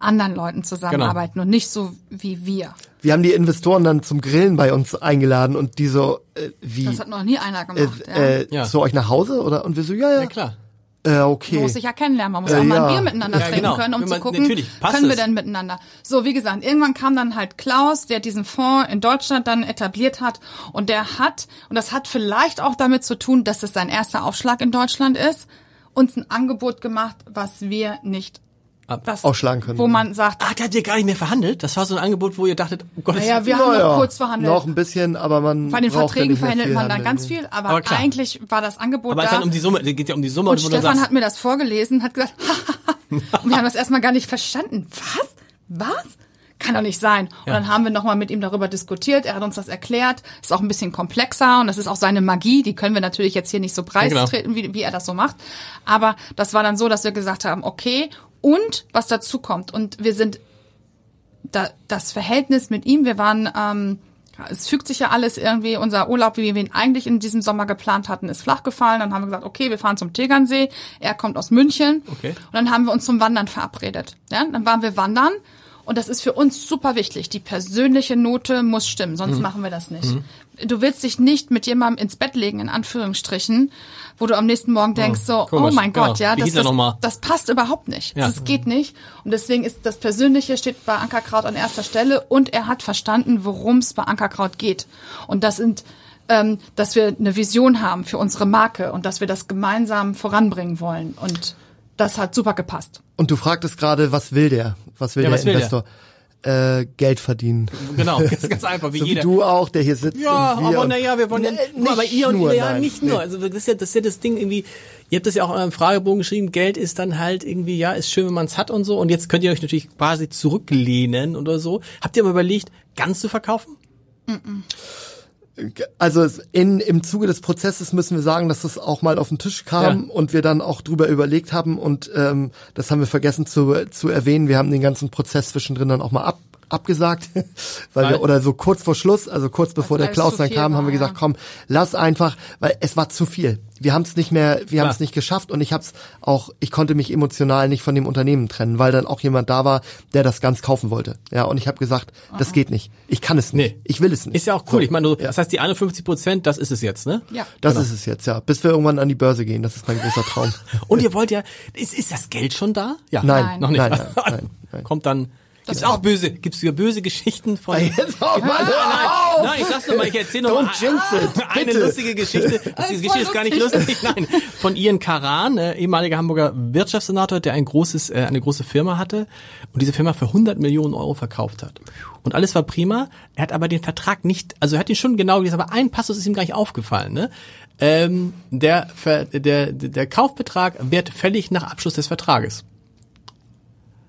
anderen Leuten zusammenarbeiten Genau. und nicht so wie wir. Wir haben die Investoren dann zum Grillen bei uns eingeladen und die so, äh, wie, Das hat noch nie einer äh, gemacht. ja. äh, Ja. zu euch nach Hause oder? Und wir so, ja, ja, Ja, klar. äh, Man okay. muss sich ja kennenlernen, man muss Ja, auch mal ein ja. Bier miteinander Ja, trinken genau. können, um Wenn zu man- gucken, können wir es. denn miteinander. So, wie gesagt, irgendwann kam dann halt Klaus, der diesen Fonds in Deutschland dann etabliert hat und der hat, und das hat vielleicht auch damit zu tun, dass es sein erster Aufschlag in Deutschland ist, uns ein Angebot gemacht, was wir nicht das, Ausschlagen können. Wo man sagt, Ah, da habt ihr gar nicht mehr verhandelt? Das war so ein Angebot, wo ihr dachtet, oh Gott, naja, wir haben noch kurz verhandelt. Noch ein bisschen, aber man Bei den ja Verträgen verhandelt man dann ganz viel, aber, Aber eigentlich war das Angebot aber es da. dann um die Summe, es geht ja um die Summe, Und wo du Stefan sagst, hat mir das vorgelesen, hat gesagt, (laughs) und wir haben das erstmal gar nicht verstanden. Was? Was? Kann doch nicht sein. Und Ja. dann haben wir nochmal mit ihm darüber diskutiert. Er hat uns das erklärt. Ist auch ein bisschen komplexer und das ist auch seine Magie. Die können wir natürlich jetzt hier nicht so genau. preistreten, wie, wie er das so macht. Aber das war dann so, dass wir gesagt haben, okay. Und was dazu kommt. Und wir sind da, das Verhältnis mit ihm, wir waren, ähm, es fügt sich ja alles irgendwie, unser Urlaub, wie wir ihn eigentlich in diesem Sommer geplant hatten, ist flach gefallen. Dann haben wir gesagt, okay, wir fahren zum Tegernsee. Er kommt aus München. Okay. Und dann haben wir uns zum Wandern verabredet. Ja, dann waren wir wandern. Und das ist für uns super wichtig. Die persönliche Note muss stimmen, Mhm. sonst machen wir das nicht. Du willst dich nicht mit jemandem ins Bett legen, in Anführungsstrichen, wo du am nächsten Morgen denkst, so, komisch, oh mein genau. Gott, ja, Wie das, er das, noch mal? das passt überhaupt nicht. Ja. Das geht nicht. Und deswegen ist das Persönliche steht bei Ankerkraut an erster Stelle und er hat verstanden, worum es bei Ankerkraut geht. Und das sind, ähm, dass wir eine Vision haben für unsere Marke und dass wir das gemeinsam voranbringen wollen. Und das hat super gepasst. Und du fragtest gerade, was will der? Was will Ja, der was will der? Äh, Geld verdienen. genau, (laughs) das ist ganz einfach, wie So wie jeder. du auch, der hier sitzt. Ja, und wir aber naja, wir wollen ja, nur, aber nicht ihr und nur, ja, nein. nicht nur. Nee. Also das ist ja, das ist ja das Ding irgendwie, ihr habt das ja auch in eurem Fragebogen geschrieben, Geld ist dann halt irgendwie, ja, ist schön, wenn man es hat und so. Und jetzt könnt ihr euch natürlich quasi zurücklehnen oder so. Habt ihr mal überlegt, ganz zu verkaufen? Also in, im Zuge des Prozesses müssen wir sagen, dass das auch mal auf den Tisch kam Ja. und wir dann auch drüber überlegt haben und ähm, das haben wir vergessen zu, zu erwähnen. Wir haben den ganzen Prozess zwischendrin dann auch mal ab, abgesagt, (laughs) weil wir oder so kurz vor Schluss, also kurz bevor der Klaus dann kam, war, haben wir gesagt, komm, lass einfach, weil es war zu viel. Wir haben es nicht mehr, wir haben es nicht geschafft und ich habe es auch, ich konnte mich emotional nicht von dem Unternehmen trennen, weil dann auch jemand da war, der das ganz kaufen wollte. Ja, und ich habe gesagt, das geht nicht. Ich kann es nicht. Nee. Ich will es nicht. Ist ja auch cool. So. Ich meine, das heißt, die 51 Prozent, das ist es jetzt, ne? Ja. Das Genau. ist es jetzt, ja. Bis wir irgendwann an die Börse gehen, das ist mein großer Traum. (laughs) Und ihr wollt ja, ist, ist das Geld schon da? Ja. Nein, noch nicht. nein, nein, nein, (laughs) nein. Kommt dann, gibt's auch böse, gibt's wieder böse Geschichten von, Jetzt auch mal, hör auf! Nein, ich sag's noch mal, ich erzähle noch Don't mal jinx it, eine bitte. lustige Geschichte. (laughs) Das die ist Geschichte ist gar nicht lustig, nein. Von Ian Karan, äh, ehemaliger Hamburger Wirtschaftssenator, der ein großes, äh, eine große Firma hatte und diese Firma für 100 Millionen Euro verkauft hat. Und alles war prima. Er hat aber den Vertrag nicht, also er hat ihn schon genau gelesen, aber ein Passus ist ihm gar nicht aufgefallen. Ne? Ähm, der, der, der Kaufbetrag wird fällig nach Abschluss des Vertrages.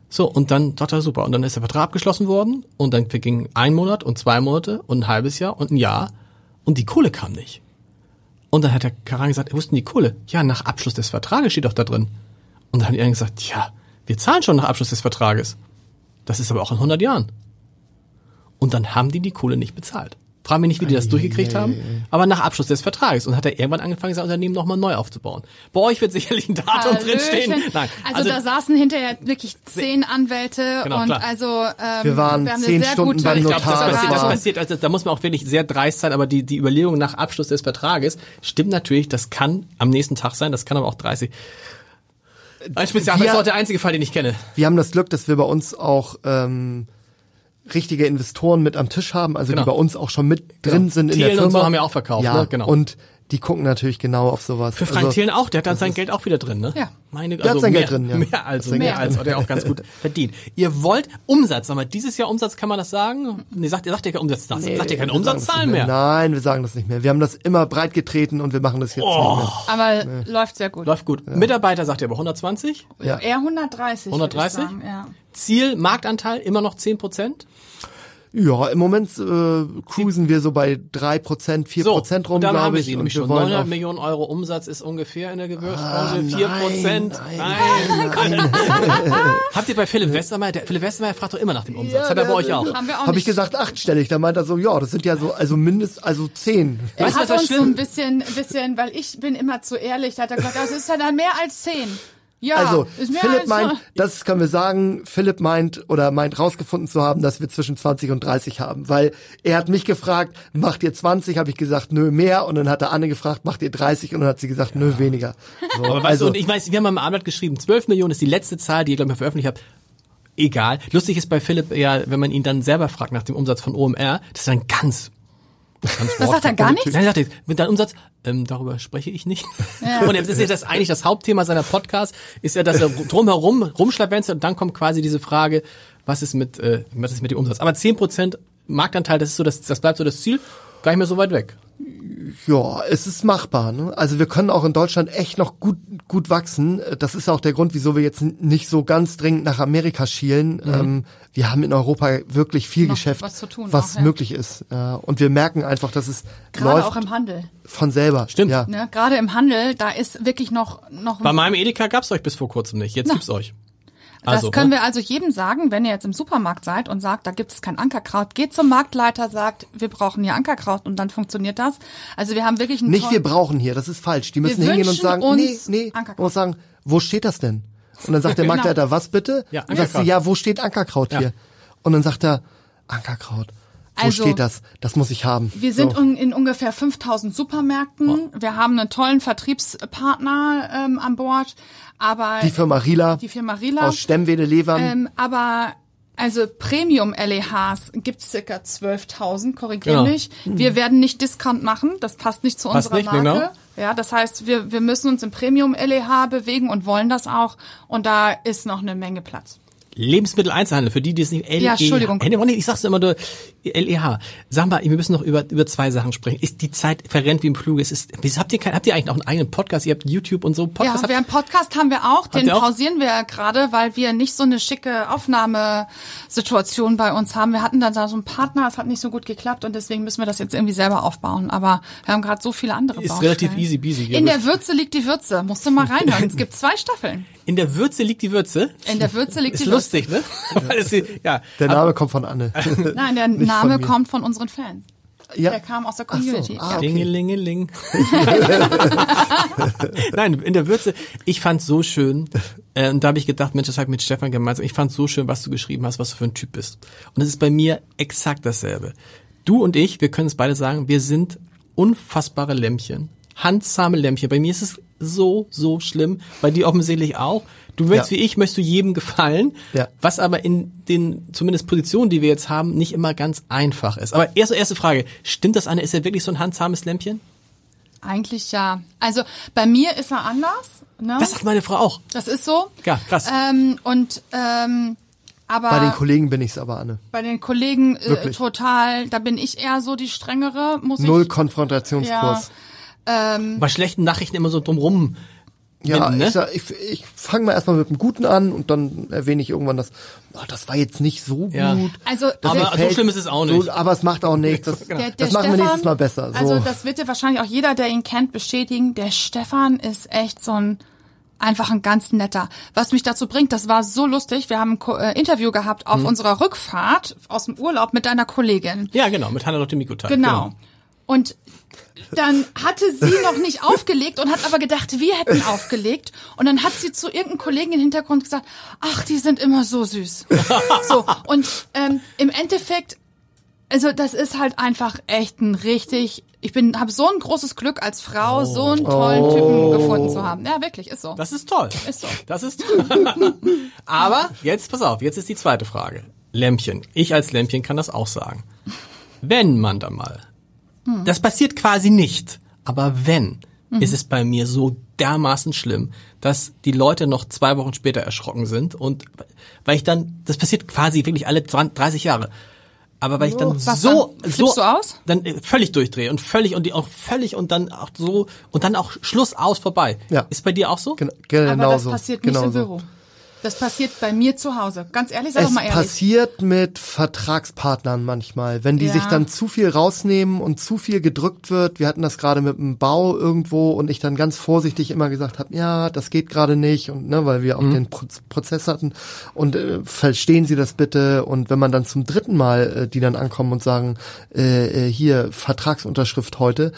So, und dann dachte er, super. Und dann ist der Vertrag abgeschlossen worden und dann verging ein Monat und zwei Monate und ein halbes Jahr und ein Jahr und die Kohle kam nicht. Und dann hat der Karan gesagt, ist denn die Kohle? Ja, nach Abschluss des Vertrages steht doch da drin. Und dann hat er gesagt, ja, wir zahlen schon nach Abschluss des Vertrages. Das ist aber auch in 100 Jahren. Und dann haben die die Kohle nicht bezahlt. Frag mich nicht, wie die das durchgekriegt haben, aber nach Abschluss des Vertrages und hat er irgendwann angefangen, sein Unternehmen nochmal neu aufzubauen. Bei euch wird sicherlich ein Datum drinstehen. Hallöchen. Nein, Also, da saßen hinterher wirklich zehn Anwälte Genau, und klar. also ähm, Wir waren haben eine zehn sehr Stunden gute beim ich glaube, das Notar, passiert, das passiert, also da muss man auch wirklich sehr dreist sein, aber die, die Überlegung nach Abschluss des Vertrages stimmt natürlich, das kann am nächsten Tag sein, das kann aber auch 30. Ein Spezialfall Wir- ist auch der einzige Fall, den ich kenne. Wir haben das Glück, dass wir bei uns auch ähm, richtige Investoren mit am Tisch haben, also Genau. die bei uns auch schon mit drin sind in Thielen der Firma. und so haben wir auch verkauft, ja, ne? Genau. Und die gucken natürlich genau auf sowas. Für Frank also, Thielen auch, der hat dann sein Geld auch wieder drin, ne? Ja. Meine, Der hat also sein mehr, Geld drin, ja. Mehr als, mehr Geld als, hat er auch ganz gut (laughs) verdient. Ihr wollt Umsatz, sag mal, dieses Jahr Umsatz, kann man das sagen? Nee, sagt, ihr sagt ihr kein Umsatz, sagt ihr keine Umsatzzahlen nicht mehr? Nein, wir sagen das nicht mehr. Wir haben das immer breit getreten und wir machen das jetzt Oh. nicht mehr. aber läuft sehr gut. Läuft gut. Mitarbeiter sagt ihr aber 120? Ja. Eher 130. würde 130? Ich sagen, ja. Ziel, Marktanteil, immer noch 10 Prozent? Ja, im Moment äh, cruisen wir so bei drei Prozent, vier So, Prozent rum, und dann haben glaube wir ich. sie und schon. wollen 900 auf- Millionen Euro Umsatz ist ungefähr in der Gewürzbranche. Ah, 4 nein, Prozent. nein, (laughs) Habt ihr bei Philipp Westermeier, der Philipp Westermeier fragt doch immer nach dem Umsatz. Hat er bei euch auch. Haben wir auch Habe nicht. ich gesagt achtstellig, da meint er so, ja, das sind ja so, also mindest, also zehn. Er Weißt du, hat was das uns so ein bisschen, bisschen, weil ich bin immer zu ehrlich, da hat er gesagt, das ist ja dann mehr als zehn. Ja, Also, Philipp meint, das können wir sagen, Philipp meint oder meint rausgefunden zu haben, dass wir zwischen 20 und 30 haben, weil er hat mich gefragt, macht ihr 20, habe ich gesagt, nö, mehr und dann hat er Anne gefragt, macht ihr 30 und dann hat sie gesagt, nö, weniger. So, Aber weißt also, du, und ich weiß, wir haben mal im Abendblatt geschrieben, 12 Millionen ist die letzte Zahl, die ihr, glaube ich, veröffentlicht habt. Egal. Lustig ist bei Philipp ja, wenn man ihn dann selber fragt nach dem Umsatz von OMR, das ist dann ganz Ganz Das sagt er gar nichts? Nein, er sagt, mit deinem Umsatz, ähm, darüber spreche ich nicht. (laughs) Und das ist ja das eigentlich das Hauptthema seiner Podcast, ist ja, dass er drumherum rumschlawenzelt und dann kommt quasi diese Frage, was ist mit, äh, was ist mit dem Umsatz? Aber 10% Marktanteil, das ist so, das, das bleibt so das Ziel, gar nicht mehr so weit weg. Ja, es ist machbar. Ne? Also wir können auch in Deutschland echt noch gut gut wachsen. Das ist auch der Grund, wieso wir jetzt nicht so ganz dringend nach Amerika schielen. Ähm, wir haben in Europa wirklich viel Noch Geschäft, was zu tun was auch, ja. möglich ist. Ja, und wir merken einfach, dass es Gerade läuft auch im Handel. von selber. Stimmt. Ja. Ne? Gerade im Handel, da ist wirklich noch noch Bei meinem Edeka gab's euch bis vor kurzem nicht, jetzt gibt's euch. Das Also, können ne? wir also jedem sagen, wenn ihr jetzt im Supermarkt seid und sagt, da gibt es kein Ankerkraut, geht zum Marktleiter, sagt, wir brauchen hier Ankerkraut und dann funktioniert das. Also wir haben wirklich einen Nicht wir brauchen hier, das ist falsch. Die müssen Wir hingehen und sagen, uns nee, nee, Ankerkraut. muss sagen, wo steht das denn? Und dann sagt der (laughs) Genau. Marktleiter, was bitte? Ja, und sagst du, ja, wo steht Ankerkraut Ja. hier? Und dann sagt er, Ankerkraut. Wo Also, steht das? Das muss ich haben. Wir sind so. un- in ungefähr 5000 Supermärkten. Wir haben einen tollen Vertriebspartner ähm, an Bord, aber die Firma Rila die Firma Rila. aus Stemmwede-Levern. Ähm, aber also Premium-LEHs gibt's circa 12.000, korrigier Genau. mich. Wir werden nicht Discount machen, das passt nicht zu Passt unserer nicht, Marke. genau. Ja, das heißt, wir, wir müssen uns im Premium-LEH bewegen und wollen das auch. Und da ist noch eine Menge Platz. Lebensmitteleinzelhandel, für die, die es nicht LEH. Ja, Entschuldigung. Hey, nee, Ich sag's immer nur LEH. Sag mal, wir müssen noch über, über zwei Sachen sprechen. Ist die Zeit verrennt wie im Fluge? Es ist, wieso habt ihr kein, habt ihr eigentlich auch einen eigenen Podcast? Ihr habt YouTube und so Podcast? Ja, wir haben Podcast haben wir auch, den auch? pausieren wir gerade, weil wir nicht so eine schicke Aufnahmesituation bei uns haben. Wir hatten dann da so einen Partner, es hat nicht so gut geklappt und deswegen müssen wir das jetzt irgendwie selber aufbauen. Aber wir haben gerade so viele andere Ist Baustellen. relativ easy peasy. In der Würze liegt die Würze. Musst du mal reinhören. Es (laughs) gibt zwei Staffeln. In der Würze liegt die Würze. In der Würze liegt Ist die lustig, ne? Weil es die- ja. der Name kommt von Anne. Nein, der (laughs) Name von kommt von unseren Fans. ja. Der kam aus der Ach so, Community. ah, ja. okay. Dingelingeling. (laughs) Nein, in der Würze, ich fand's so schön. Äh, und da habe ich gedacht, Mensch, das habe ich mit Stefan gemeinsam. Ich fand's so schön, was du geschrieben hast, was du für ein Typ bist. Und es ist bei mir exakt dasselbe. Du und ich, wir können es beide sagen, wir sind unfassbare Lämpchen. Handsame Lämpchen. Bei mir ist es so, so schlimm. Bei dir offensichtlich auch. Du willst Ja. wie ich, möchtest du jedem gefallen. Ja. Was aber in den, zumindest Positionen, die wir jetzt haben, nicht immer ganz einfach ist. Aber erste, erste Frage. Stimmt das, Anne? Ist er wirklich so ein handsames Lämpchen? Eigentlich ja. Also bei mir ist er anders. Ne? Das sagt meine Frau auch. Das ist so. Ja, krass. Ähm, und ähm, aber Bei den Kollegen bin ich's aber, Anne. bei den Kollegen äh, total, da bin ich eher so die strengere, muss Null ich. Konfrontationskurs. Bei schlechten Nachrichten immer so drumrum. Ja, Binden, ne? ich, sag, ich, ich fange mal erstmal mit dem Guten an und dann erwähne ich irgendwann das, oh, das war jetzt nicht so Ja. gut. Also Das Aber so schlimm ist es auch nicht. So, aber es macht auch nichts. Das, (laughs) der, der das machen wir Stefan- nächstes Mal besser. So. Also das wird ja wahrscheinlich auch jeder, der ihn kennt, bestätigen. Der Stefan ist echt so ein einfach ein ganz netter. Was mich dazu bringt, das war so lustig. Wir haben ein Ko äh, Interview gehabt auf unserer Rückfahrt aus dem Urlaub mit deiner Kollegin. Ja, genau, mit Hannah Lotte Mikutai. Genau. Und dann hatte sie noch nicht aufgelegt und hat aber gedacht, wir hätten aufgelegt. Und dann hat sie zu irgendeinem Kollegen im Hintergrund gesagt, ach, die sind immer so süß. so, und ähm, im Endeffekt, also das ist halt einfach echt ein richtig, ich bin, habe so ein großes Glück als Frau, so einen tollen Typen gefunden zu haben. Ja, wirklich, ist so. Das ist toll. Ist so. Das ist (laughs) Aber jetzt, pass auf, jetzt ist die zweite Frage. Lämpchen. Ich als Lämpchen kann das auch sagen. Wenn man da mal, das passiert quasi nicht, aber wenn, ist es bei mir so dermaßen schlimm, dass die Leute noch zwei Wochen später erschrocken sind und weil ich dann, das passiert quasi wirklich alle 20, 30 Jahre. Aber weil ich dann Was so, dann? so, aus? dann äh, völlig durchdrehe und völlig und die auch völlig und dann auch so und dann auch Schluss aus vorbei. Ja. Ist bei dir auch so? Gen Aber das genauso. passiert nicht genauso. im Büro. Das passiert bei mir zu Hause. Ganz ehrlich, sag Es doch mal ehrlich. passiert mit Vertragspartnern manchmal, wenn die Ja. sich dann zu viel rausnehmen und zu viel gedrückt wird. Wir hatten das gerade mit dem Bau irgendwo und ich dann ganz vorsichtig immer gesagt habe, ja, das geht gerade nicht und ne, weil wir auch den Pro Prozess hatten und äh, verstehen Sie das bitte und wenn man dann zum dritten Mal äh, die dann ankommen und sagen, äh, äh, hier Vertragsunterschrift heute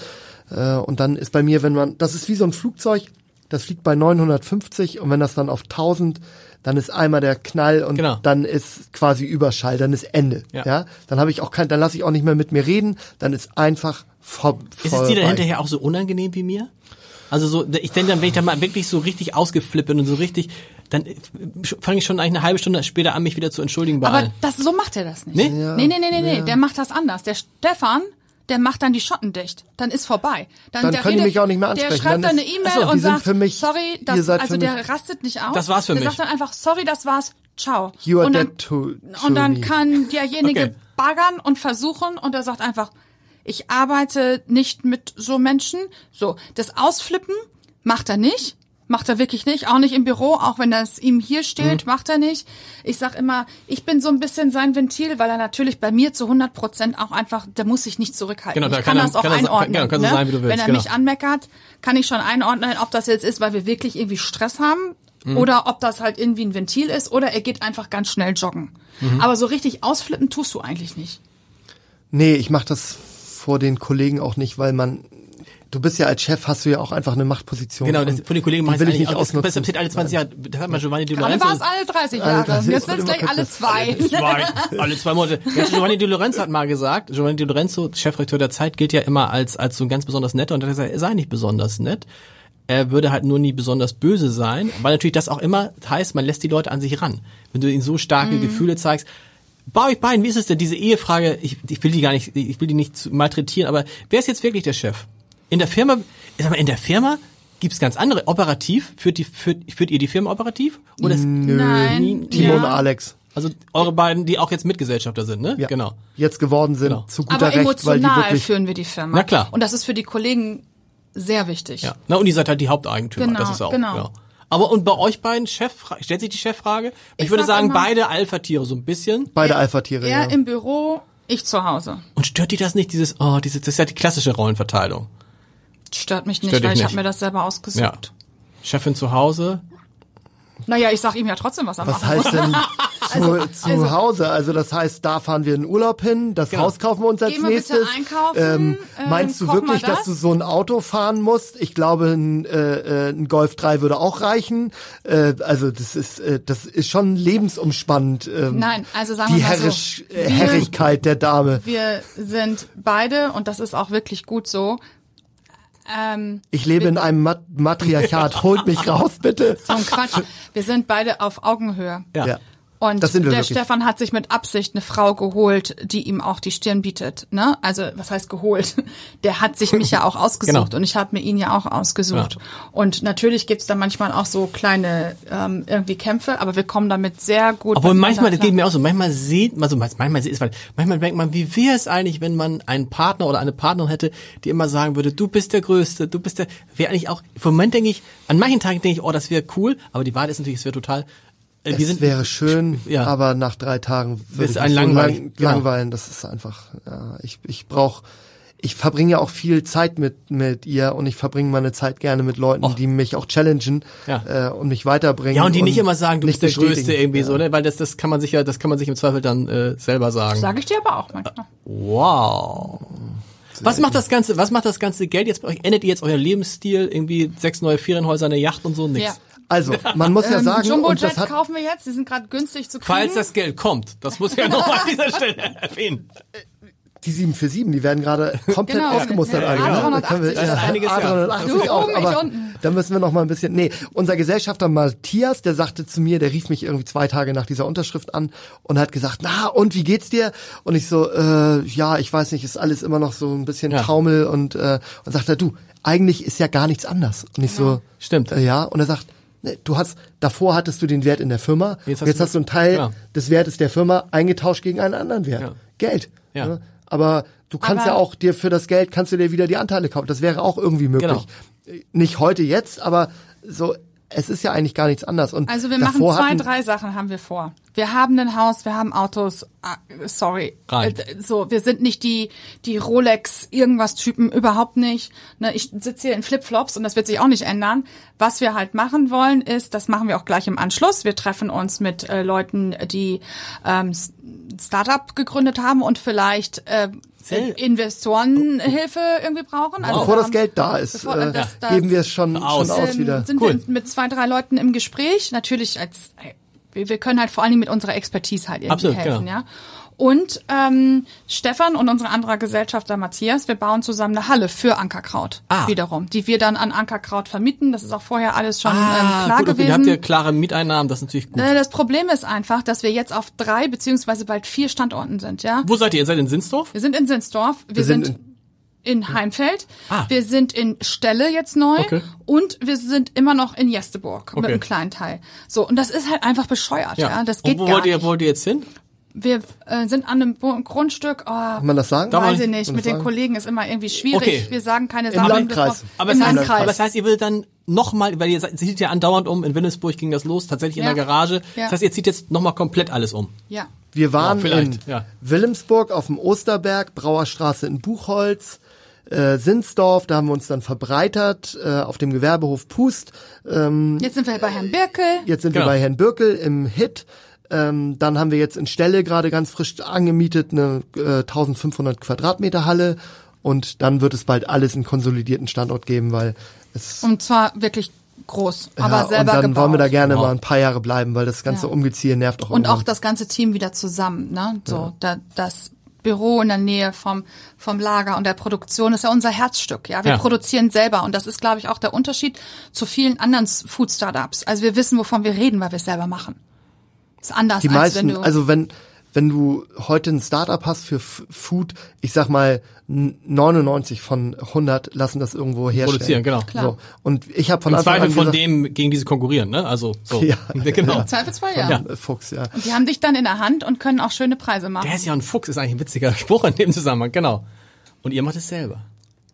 äh, und dann ist bei mir, wenn man, das ist wie so ein Flugzeug, das fliegt bei 950 und wenn das dann auf 1000, dann ist einmal der Knall und Genau. dann ist quasi Überschall, dann ist Ende. Ja. Ja, dann habe ich auch kein, dann lasse ich auch nicht mehr mit mir reden, dann ist einfach vor, Ist es dir dann hinterher auch so unangenehm wie mir? Also so, ich denke dann, wenn ich dann mal wirklich so richtig ausgeflippt bin und so richtig, dann fange ich schon eigentlich eine halbe Stunde später an, mich wieder zu entschuldigen bei Aber allen. das, so macht er das nicht. Nee? Ja. Nee, nee, nee, nee, nee, der macht das anders. Der Stefan, der macht dann die Schotten dicht. Dann ist vorbei. Dann der können die mich auch nicht mehr ansprechen. Der schreibt Dann dann eine E-Mail so, und sagt, für mich- sorry, ihr das, seid also für der mich- rastet nicht aus. Das war's für der mich. sagt dann einfach, sorry, das war's, ciao. You are und dann, dead to- to Und dann kann derjenige Okay. baggern und versuchen und er sagt einfach, ich arbeite nicht mit so Menschen. So, das Ausflippen macht er nicht. Macht er wirklich nicht, auch nicht im Büro, auch wenn das ihm hier steht, Mhm. macht er nicht. Ich sag immer, ich bin so ein bisschen sein Ventil, weil er natürlich bei mir zu 100 Prozent auch einfach, der muss sich nicht zurückhalten. Genau, da ich kann kann, er- das auch kann einordnen. genau, kannst du ne? sein, wie du willst, wenn er genau. mich anmeckert, kann ich schon einordnen, ob das jetzt ist, weil wir wirklich irgendwie Stress haben Mhm. oder ob das halt irgendwie ein Ventil ist oder er geht einfach ganz schnell joggen. Mhm. Aber so richtig ausflippen tust du eigentlich nicht. Nee, ich mache das vor den Kollegen auch nicht, weil man du bist ja als Chef hast du ja auch einfach eine Machtposition. Genau, das, von den Kollegen es will ich nicht auch. Das ausnutzen. passiert alle 20 Jahre. Das hat man Giovanni Di Gerade Lorenzo. war es alle 30 Alle Jahre. 30, Jetzt wird's wird gleich alle zwei. Zwei, alle zwei Monate. Giovanni Di Lorenzo hat mal gesagt, Giovanni Di Lorenzo, Chefredakteur der Zeit, gilt ja immer als, als so ein ganz besonders netter und er hat gesagt, er sei nicht besonders nett. Er würde halt nur nie besonders böse sein, weil natürlich das auch immer heißt, man lässt die Leute an sich ran. Wenn du ihnen so starke Mhm. Gefühle zeigst, bei euch beiden, wie ist es denn, diese Ehefrage, ich, ich will die gar nicht, ich will die nicht malträtieren, aber wer ist jetzt wirklich der Chef? In der Firma, ich sag mal, in der Firma gibt's ganz andere. Operativ, führt, die, führt, führt ihr die Firma operativ? Oder ist, Nein. Timo ja. und Alex. also eure beiden, die auch jetzt Mitgesellschafter sind, ne? Ja. Genau. Jetzt geworden sind Genau. zu guter Aber Recht, weil die emotional wirklich führen wir die Firma. Na klar. Und das ist für die Kollegen sehr wichtig. Ja. Na, und ihr seid halt die Haupteigentümer, Genau, das ist auch. genau. Ja. Aber und bei euch beiden, Chef, stellt sich die Cheffrage? Ich, Ich würde sag sagen, immer- beide Alpha-Tiere so ein bisschen. beide Alpha-Tiere. Er Ja. im Büro, ich zu Hause. Und stört die das nicht, dieses, oh, diese, das ist ja die klassische Rollenverteilung. Stört mich nicht, Stört weil ich habe mir das selber Ja. ausgesucht. Chefin zu Hause. Naja, ich sag ihm ja trotzdem, was er Was machen heißt denn (laughs) zu, zu also- Hause? Also das heißt, da fahren wir in Urlaub hin, das Genau. Haus kaufen wir uns als Gehen wir bitte nächstes. einkaufen, Ähm, ähm, meinst du kochen wir wirklich, dass das? du so ein Auto fahren musst? Ich glaube, ein, äh, äh, ein Golf 3 würde auch reichen. Äh, also das ist äh, das ist schon lebensumspannend. Ähm, Nein, also sagen die wir mal so, Herrisch, äh, wir- Herrigkeit der Dame. Wir sind beide, und das ist auch wirklich gut so, ähm, Ich lebe in einem Mat Matriarchat. Holt mich (laughs) raus, bitte. so ein Quatsch. Wir sind beide auf Augenhöhe. Ja. Ja. Und der. Stefan hat sich mit Absicht eine Frau geholt, die ihm auch die Stirn bietet. Ne? Also was heißt geholt? (laughs) Der hat sich mich ja auch (laughs) ausgesucht Genau. und ich habe mir ihn ja auch ausgesucht. Ja. Und natürlich gibt's da manchmal auch so kleine ähm, irgendwie Kämpfe, aber wir kommen damit sehr gut. Obwohl manchmal, das geht mir auch so, manchmal sieht man so, manchmal sieht weil manchmal denkt man, wie wäre es eigentlich, wenn man einen Partner oder eine Partnerin hätte, die immer sagen würde, du bist der Größte, du bist der, wäre eigentlich auch, im Moment denke ich, an manchen Tagen denke ich, oh, das wäre cool, aber die Wahrheit ist natürlich, es wäre total, äh, wir Es sind, wäre schön, Ja. aber nach drei Tagen würde Ist ich ein mich so langweilig, lang, genau. langweilen. Das ist einfach, ja, ich, ich brauch, ich verbringe ja auch viel Zeit mit mit ihr und ich verbringe meine Zeit gerne mit Leuten, Och. die mich auch challengen Ja. äh, und mich weiterbringen. Ja, und die nicht immer sagen, du bist der Größte irgendwie ja. so, ne? Weil das, das kann man sich ja, das kann man sich im Zweifel dann äh, selber sagen. Sage ich dir aber auch manchmal. Wow. Was macht das ganze, was macht das ganze Geld jetzt bei euch? Ändert ihr jetzt euer Lebensstil? Irgendwie sechs neue Ferienhäuser, eine Yacht und so? Nix. Ja. Also, man muss ja Ähm, sagen, und Jumbo-Jet das hat kaufen wir jetzt, die sind gerade günstig zu kriegen. Falls das Geld kommt, das muss ich ja nochmal an dieser Stelle (laughs) erwähnen. die 747, die werden gerade komplett Genau, ausgemustert. ja, alle, ne? A380 Da können wir- ist das. Einiges, ja. A380 Du auch, aber unten. da müssen wir noch mal ein bisschen, nee, unser Gesellschafter Matthias, der sagte zu mir, der rief mich irgendwie zwei Tage nach dieser Unterschrift an und hat gesagt, na, und wie geht's dir? Und ich so, äh, ja, ich weiß nicht, ist alles immer noch so ein bisschen Ja. Taumel und, äh, und sagt er, du, eigentlich ist ja gar nichts anders. Und ich so, Stimmt. äh, ja, und er sagt, du hast, davor hattest du den Wert in der Firma, Jetzt hast jetzt du- hast du einen Teil ja. des Wertes der Firma eingetauscht gegen einen anderen Wert. Ja. Geld. Ja. Ne? Aber du kannst Aber- ja auch dir für das Geld kannst du dir wieder die Anteile kaufen. Das wäre auch irgendwie möglich. Nicht heute jetzt, aber so es ist ja eigentlich gar nichts anders. Und Also wir machen zwei, hatten, drei Sachen haben wir vor. Wir haben ein Haus, wir haben Autos. Ah, sorry, Rein. Äh, so wir sind nicht die die Rolex irgendwas Typen überhaupt nicht. Ne, ich sitze hier in Flipflops und das wird sich auch nicht ändern. Was wir halt machen wollen ist, das machen wir auch gleich im Anschluss. Wir treffen uns mit äh, Leuten, die ähm, Startup gegründet haben und vielleicht äh, Investorenhilfe irgendwie brauchen. Also bevor das Geld da ist, bevor- äh, das- das- geben wir es schon, Aus. schon aus wieder. sind Cool. wir mit zwei, drei Leuten im Gespräch. Natürlich als wir, wir können halt vor allen Dingen mit unserer Expertise halt irgendwie Absolut, helfen, genau. ja. Und ähm, Stefan und unsere andere Gesellschafter Matthias, wir bauen zusammen eine Halle für Ankerkraut Ah. wiederum, die wir dann an Ankerkraut vermieten. Das ist auch vorher alles schon ähm, Ah, klar gut, okay, gewesen. dann habt ihr klare Mieteinnahmen, das ist natürlich gut. Äh, Das Problem ist einfach, dass wir jetzt auf drei beziehungsweise bald vier Standorten sind, ja. Wo seid ihr? Ihr seid in Sinsdorf? Wir sind in Sinsdorf, wir, Wir sind sind, in Heimfeld, Ah. wir sind in Stelle jetzt neu Okay. und wir sind immer noch in Jesteburg mit Okay. einem kleinen Teil. So, und das ist halt einfach bescheuert, ja. Das geht und wo gar wollt ihr, nicht. wollt ihr jetzt hin? Wir äh, sind an einem Bo- Grundstück, oh, Kann man das sagen? Weiß ich nicht- mit den sagen? Kollegen ist immer irgendwie schwierig. Okay. Wir sagen keine Im Sachen. Landkreis. Aber, Im heißt, Landkreis. aber das heißt, ihr würdet dann nochmal, weil ihr seid- zieht ja andauernd um, in Wilhelmsburg ging das los, tatsächlich in Ja. der Garage. Ja. Das heißt, ihr zieht jetzt nochmal komplett alles um. ja. Wir waren Ja, in ja. Wilhelmsburg auf dem Osterberg, Brauerstraße in Buchholz, äh, Sinsdorf, da haben wir uns dann verbreitert, äh, auf dem Gewerbehof Pust. Ähm, Jetzt sind wir bei Herrn Birkel. Jetzt sind Genau. wir bei Herrn Birkel im Hit. Ähm, dann haben wir jetzt in Stelle gerade ganz frisch angemietet eine äh, 1500 Quadratmeter Halle und dann wird es bald alles einen konsolidierten Standort geben, weil es Und zwar wirklich groß, aber ja, selber und dann gebaut. wollen wir da gerne Wow. mal ein paar Jahre bleiben, weil das ganze Ja. Umgeziehe nervt auch und auch irgendwann. das ganze Team wieder zusammen, ne? So, da, das Büro in der Nähe vom vom Lager und der Produktion ist ja unser Herzstück, ja. Wir Ja. produzieren selber und das ist, glaube ich, auch der Unterschied zu vielen anderen Food Startups. Also wir wissen, wovon wir reden, weil wir es selber machen. Ist anders Die als wenn meisten, du also wenn wenn du heute ein Startup hast für F Food, ich sag mal n- 99 von 100 lassen das irgendwo herstellen. Produzieren, genau. Klar. So. Und ich habe von Im Anfang Zweifel an von gesagt, dem, gegen diese konkurrieren, ne? Also, so. Ja. (laughs) genau. im Zweifelsfall ja. Ja. Fuchs, ja. Und die haben dich dann in der Hand und können auch schöne Preise machen. Der ist ja ein Fuchs, ist eigentlich ein witziger (laughs) Spruch in dem Zusammenhang, genau. Und ihr macht es selber.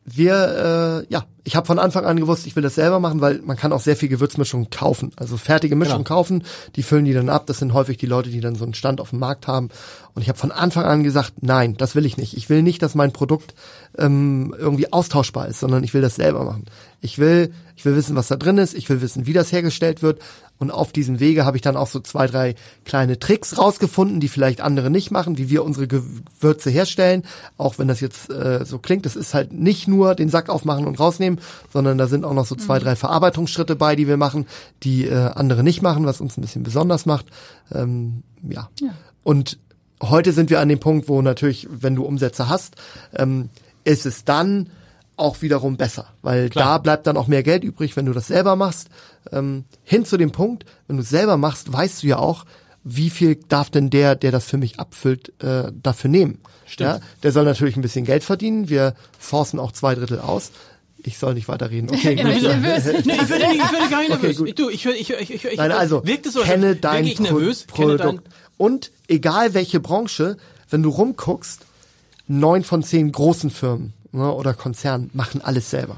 Wir, äh, ja, ich habe von Anfang an gewusst, ich will das selber machen, weil man kann auch sehr viel Gewürzmischung kaufen. Also fertige Mischung Genau. kaufen, die füllen die dann ab. Das sind häufig die Leute, die dann so einen Stand auf dem Markt haben. Und ich habe von Anfang an gesagt, nein, das will ich nicht. Ich will nicht, dass mein Produkt ähm, irgendwie austauschbar ist, sondern ich will das selber machen. Ich will, ich will wissen, was da drin ist. Ich will wissen, wie das hergestellt wird. Und auf diesem Wege habe ich dann auch so zwei, drei kleine Tricks rausgefunden, die vielleicht andere nicht machen, wie wir unsere Gewürze herstellen. Auch wenn das jetzt äh, so klingt, das ist halt nicht nur den Sack aufmachen und rausnehmen, sondern da sind auch noch so zwei, drei Verarbeitungsschritte bei, die wir machen, die äh, andere nicht machen, was uns ein bisschen besonders macht. Ähm, ja. Und heute sind wir an dem Punkt, wo natürlich, wenn du Umsätze hast, ähm, ist es dann auch wiederum besser, weil Klar. da bleibt dann auch mehr Geld übrig, wenn du das selber machst. Ähm, hin zu dem Punkt, wenn du es selber machst, weißt du ja auch, wie viel darf denn der, der das für mich abfüllt, äh, dafür nehmen. Stimmt. Ja, der soll natürlich ein bisschen Geld verdienen. Wir forcen auch zwei Drittel aus. Ich soll nicht weiterreden. (laughs) Okay, gut. werdet nervös. (laughs) Nee, ich würde ich würde gar nicht Okay, nervös. gut. Ich, du, ich, ich, ich, ich, ich, Nein, also wirkt es so, kenne dein ich nervös, kenne dein, Produkt. Und egal welche Branche, wenn du rumguckst, neun von zehn großen Firmen ne, oder Konzernen machen alles selber.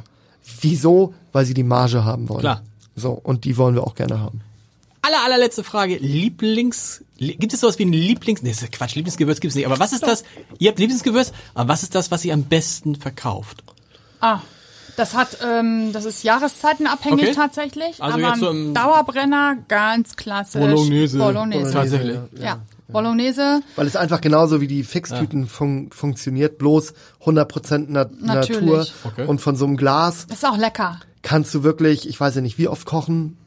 Wieso? Weil sie die Marge haben wollen. Klar. So, und die wollen wir auch gerne haben. aller, allerletzte Frage. Lieblings, li- gibt es sowas wie ein Lieblings, nee, das ist Quatsch, Lieblingsgewürz gibt's nicht, aber was ist das, ihr habt Lieblingsgewürz, aber was ist das, was ihr am besten verkauft? Ah, das hat, ähm, das ist jahreszeitenabhängig Okay. tatsächlich. Also aber jetzt so ein im- Dauerbrenner, ganz klassisch. Bolognese. Bolognese. Tatsächlich. Ja. Bolognese, Weil es einfach genauso wie die Fixtüten fun funktioniert, bloß 100% Na Natürlich. Natur. Okay. Und von so einem Glas ist auch lecker. kannst du wirklich, ich weiß ja nicht, wie oft kochen.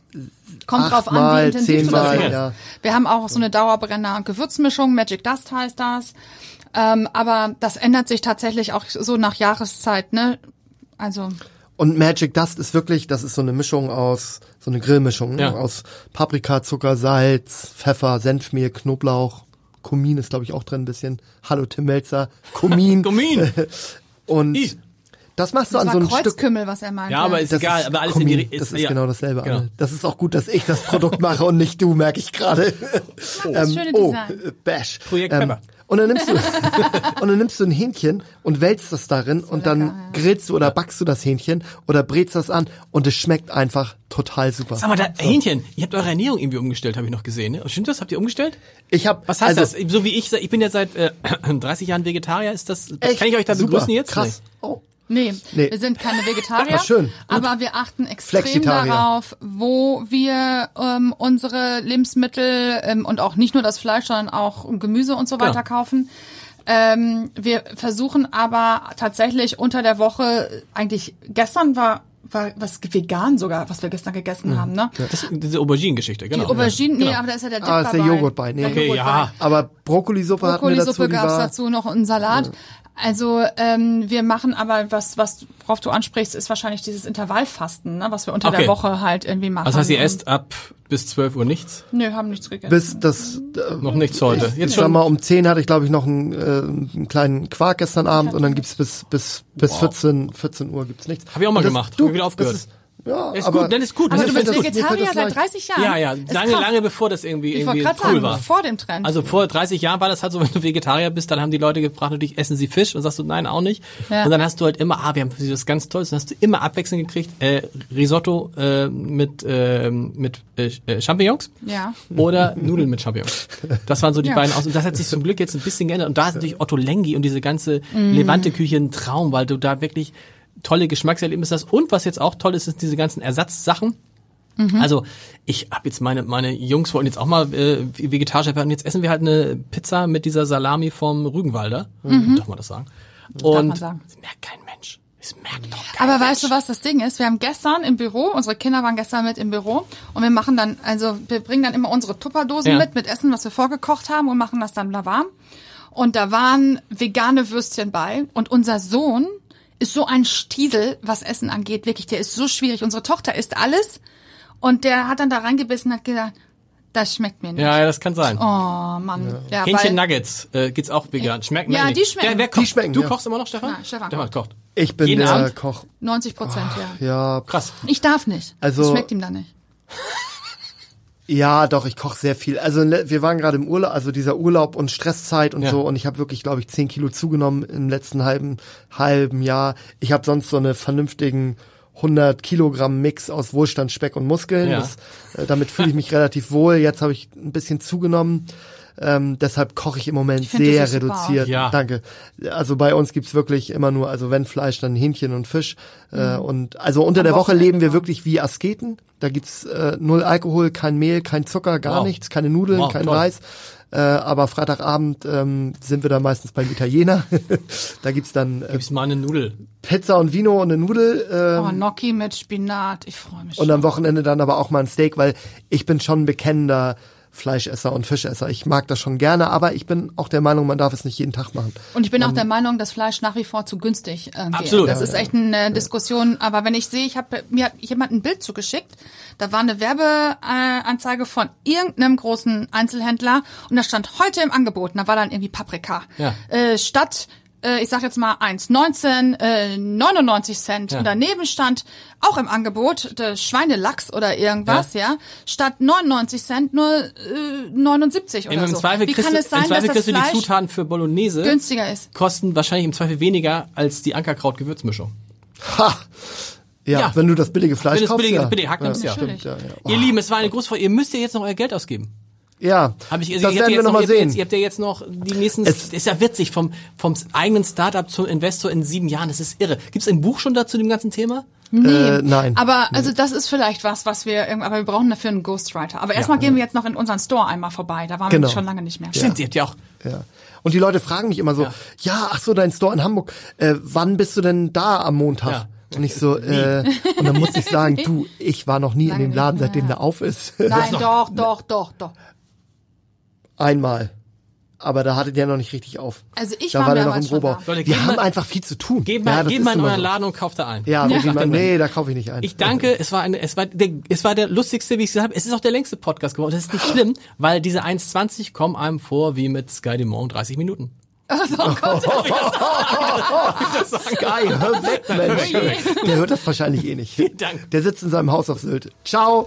Kommt drauf an, Achtmal, wie intensiv du das ja. Wir haben auch so eine Dauerbrenner Gewürzmischung, Magic Dust heißt das. Ähm, aber das ändert sich tatsächlich auch so nach Jahreszeit, ne? Also, Und Magic Dust ist wirklich, das ist so eine Mischung aus, so eine Grillmischung, ne? Ja. aus Paprika, Zucker, Salz, Pfeffer, Senfmehl, Knoblauch, Kumin ist glaube ich auch drin ein bisschen. Hallo Tim Melzer, Kumin. (laughs) Gumin. (laughs) und I. das machst du das an war so einem Stück. Kreuzkümmel, was er meinte. Ja, aber ist Das egal, ist aber alles Kumin, in die, Das ist ja. genau dasselbe. Genau. Das ist auch gut, dass ich das Produkt mache und nicht du, merke ich gerade. (laughs) das schöne oh, Design. äh, Bash. Projekt Ähm, Pepper. Und dann nimmst du (laughs) und dann nimmst du ein Hähnchen und wälzt das darin und dann lecker, ja. grillst du oder backst du das Hähnchen oder brätst das an und es schmeckt einfach total super. Sag mal, da, Hähnchen, ihr habt eure Ernährung irgendwie umgestellt, habe ich noch gesehen. Ne? Stimmt das? Habt ihr umgestellt? Ich habe Was heißt also, das? So wie ich, ich bin ja seit äh, (clears throat) 30 Jahren Vegetarier. Ist das? Echt? Kann ich euch da Super, begrüßen jetzt? Krass. Oh. Nee, Nee. wir sind keine Vegetarier. Ach, schön. Gut. Aber wir achten extrem darauf, wo wir ähm, unsere Lebensmittel ähm, und auch nicht nur das Fleisch, sondern auch Gemüse und so weiter Genau. kaufen. Ähm, wir versuchen aber tatsächlich unter der Woche, eigentlich gestern war war was vegan sogar, was wir gestern gegessen haben, ne? Das, diese Aubergine-Geschichte, genau. Die Aubergine, Genau. nee, aber da ist ja der Dip Ah, ist der. Joghurt bei, nee. Okay, Joghurt ja. bei. Aber Brokkolisuppe hatten wir dazu, Brokkolisuppe gab's dazu noch einen Salat. Also ähm, wir machen aber was, was worauf du ansprichst, ist wahrscheinlich dieses Intervallfasten, ne, was wir unter Okay. der Woche halt irgendwie machen. Also heißt, ihr esst ab bis 12 Uhr nichts? Nö, haben nichts gegessen. bis das äh, Noch nichts heute. ich Jetzt sag schon. mal um 10 hatte ich glaube ich noch einen, äh, einen kleinen Quark gestern Abend und dann gibt's bis bis bis 14 14 Uhr gibt's nichts. Hab ich auch mal das- gemacht. Du, Hab ich wieder aufgehört. Das ist, ja, Ist aber gut, dann ist gut. aber Das du ist- bist das- Vegetarier das seit leicht. 30 Jahren. Ja, ja, Ist lange, krass. lange bevor das irgendwie, Ich irgendwie gerade cool sagen, war. vor dem Trend. Also vor 30 Jahren war das halt so, wenn du Vegetarier bist, dann haben die Leute gefragt, natürlich, essen sie Fisch? Und sagst du, nein, auch nicht. Ja. Und dann hast du halt immer, ah, wir haben für sie was ganz Tolles, dann hast du immer abwechselnd gekriegt, äh, Risotto äh, mit, äh, mit äh, Champignons ja. oder Nudeln mit Champignons. Das waren so die Ja. beiden aus. Und das hat sich zum Glück jetzt ein bisschen geändert. Und da ist natürlich Otto Lengi und diese ganze Mhm. Levante-Küche ein Traum, weil du da wirklich tolle Geschmackserlebnisse hast. Und was jetzt auch toll ist, sind diese ganzen Ersatzsachen. Mhm. Also ich habe jetzt meine meine Jungs wollten jetzt auch mal äh, vegetarisch werden. Und jetzt essen wir halt eine Pizza mit dieser Salami vom Rügenwalder. Darf man das sagen? Und Mhm. man sagen. das merkt kein Mensch. Es merkt doch kein Aber Mensch. weißt du, was das Ding ist? Wir haben gestern im Büro, unsere Kinder waren gestern mit im Büro und wir machen dann, also wir bringen dann immer unsere Tupperdosen Ja. mit, mit Essen, was wir vorgekocht haben und machen das dann da warm. Und da waren vegane Würstchen bei und unser Sohn ist so ein Stiesel, was Essen angeht, wirklich, der ist so schwierig. Unsere Tochter isst alles und der hat dann da reingebissen und hat gesagt, das schmeckt mir nicht. Ja, ja, das kann sein. Oh Mann. Ja, Hähnchen weil, Nuggets äh, gibt's auch vegan. Schmecken Ja, mir die nicht. schmecken. Wer, wer kocht? Die schmecken, du ja. kochst immer noch, Stefan? Nein, Stefan Stefan kocht. ich bin Jeden der Abend? Koch. 90 Prozent, ja. Ja, Krass. Ich darf nicht. Also- das schmeckt ihm dann nicht. Ja, doch, ich koche sehr viel. Also ne, wir waren gerade im Urlaub, also dieser Urlaub und Stresszeit und Ja. so und ich habe wirklich, glaube ich, 10 Kilo zugenommen im letzten halben halben Jahr. Ich habe sonst so eine vernünftigen 100 Kilogramm Mix aus Wohlstand, Speck und Muskeln. Ja. Das, äh, damit fühle ich mich relativ wohl. Jetzt habe ich ein bisschen zugenommen. Ähm, deshalb koche ich im Moment find, sehr reduziert. Ja. Danke. Also bei uns gibt's wirklich immer nur, also wenn Fleisch, dann Hähnchen und Fisch. Äh, und also unter der Woche Wochenende leben wir wirklich wie Asketen. Da gibt's äh, null Alkohol, kein Mehl, kein Zucker, gar Wow. nichts, keine Nudeln, Wow, kein toll. Reis. Äh, aber Freitagabend ähm, sind wir dann meistens beim Italiener. (laughs) da gibt's dann äh, Gib's mal eine Nudel. Pizza und Vino und eine Nudel. Äh, Oh, Gnocchi mit Spinat, ich freue mich und schon. am Wochenende dann aber auch mal ein Steak, weil ich bin schon ein bekennender Fleischesser und Fischesser. Ich mag das schon gerne, aber ich bin auch der Meinung, man darf es nicht jeden Tag machen. Und ich bin auch der Meinung, dass Fleisch nach wie vor zu günstig äh, geht. Absolut. Das Ja, ist echt eine Diskussion. Aber wenn ich sehe, ich habe mir hat jemand ein Bild zugeschickt, da war eine Werbeanzeige von irgendeinem großen Einzelhändler und da stand heute im Angebot, und da war dann irgendwie Paprika. Ja. Äh, statt äh, ich sag jetzt mal 1,19, äh, 99 Cent. Ja. Und daneben stand auch im Angebot der Schweinelachs oder irgendwas, ja, statt 99 Cent nur äh, 79 oder Im, so. Zweifel Wie kriegst, kann du, es sein, im Zweifel dass das kriegst du die Zutaten für Bolognese günstiger ist? kosten wahrscheinlich im Zweifel weniger als die Ankerkraut-Gewürzmischung. Ha! Ja, Ja. wenn du das billige Fleisch Wenn das kaufst, billige, ja. billige Hack nimmst, ja. Stimmt, ja, ja. Ihr Lieben, es war eine große Freude. Ihr müsst ja jetzt noch euer Geld ausgeben. Ja, Hab ich, das ihr habt ja werden wir jetzt noch mal ihr habt ja sehen. Jetzt, ihr habt ja jetzt noch die nächsten, Es- ist ja witzig, vom, vom eigenen Startup zum Investor in sieben Jahren, das ist irre. Gibt's ein Buch schon dazu dem ganzen Thema? Nee. Äh, nein. Aber also das ist vielleicht was, was wir aber wir brauchen dafür einen Ghostwriter. Aber erstmal gehen wir jetzt noch in unseren Store einmal vorbei. Da waren Genau. wir schon lange nicht mehr. Stimmt, ihr habt ja auch, Ja. Und die Leute fragen mich immer so, ja, ach so, dein Store in Hamburg, äh, wann bist du denn da am Montag? Ja. Und ich so, äh, und dann muss ich sagen, du, ich war noch nie Lange in dem Laden, seitdem ja. der auf ist. Nein, doch, doch, doch, doch. Einmal. Aber da hattet ihr noch nicht richtig auf. Also ich da war war der noch im Rohbau. da. Leute, Wir haben mal- einfach viel zu tun. geht mal, ja, geht mal in euren so. Laden und kauft da ein. Ja, gehen mal, nee, da kaufe ich nicht ein. Ich danke, es war eine, es war der, es war der lustigste, wie ich gesagt habe. Es ist auch der längste Podcast geworden. Das ist nicht schlimm, weil diese 1,20 kommen einem vor wie mit Sky Dumont 30 Minuten. (laughs) Sky, hör weg, Mensch. Der hört das wahrscheinlich eh nicht. Vielen Dank. Der sitzt in seinem Haus auf Sylt. Ciao.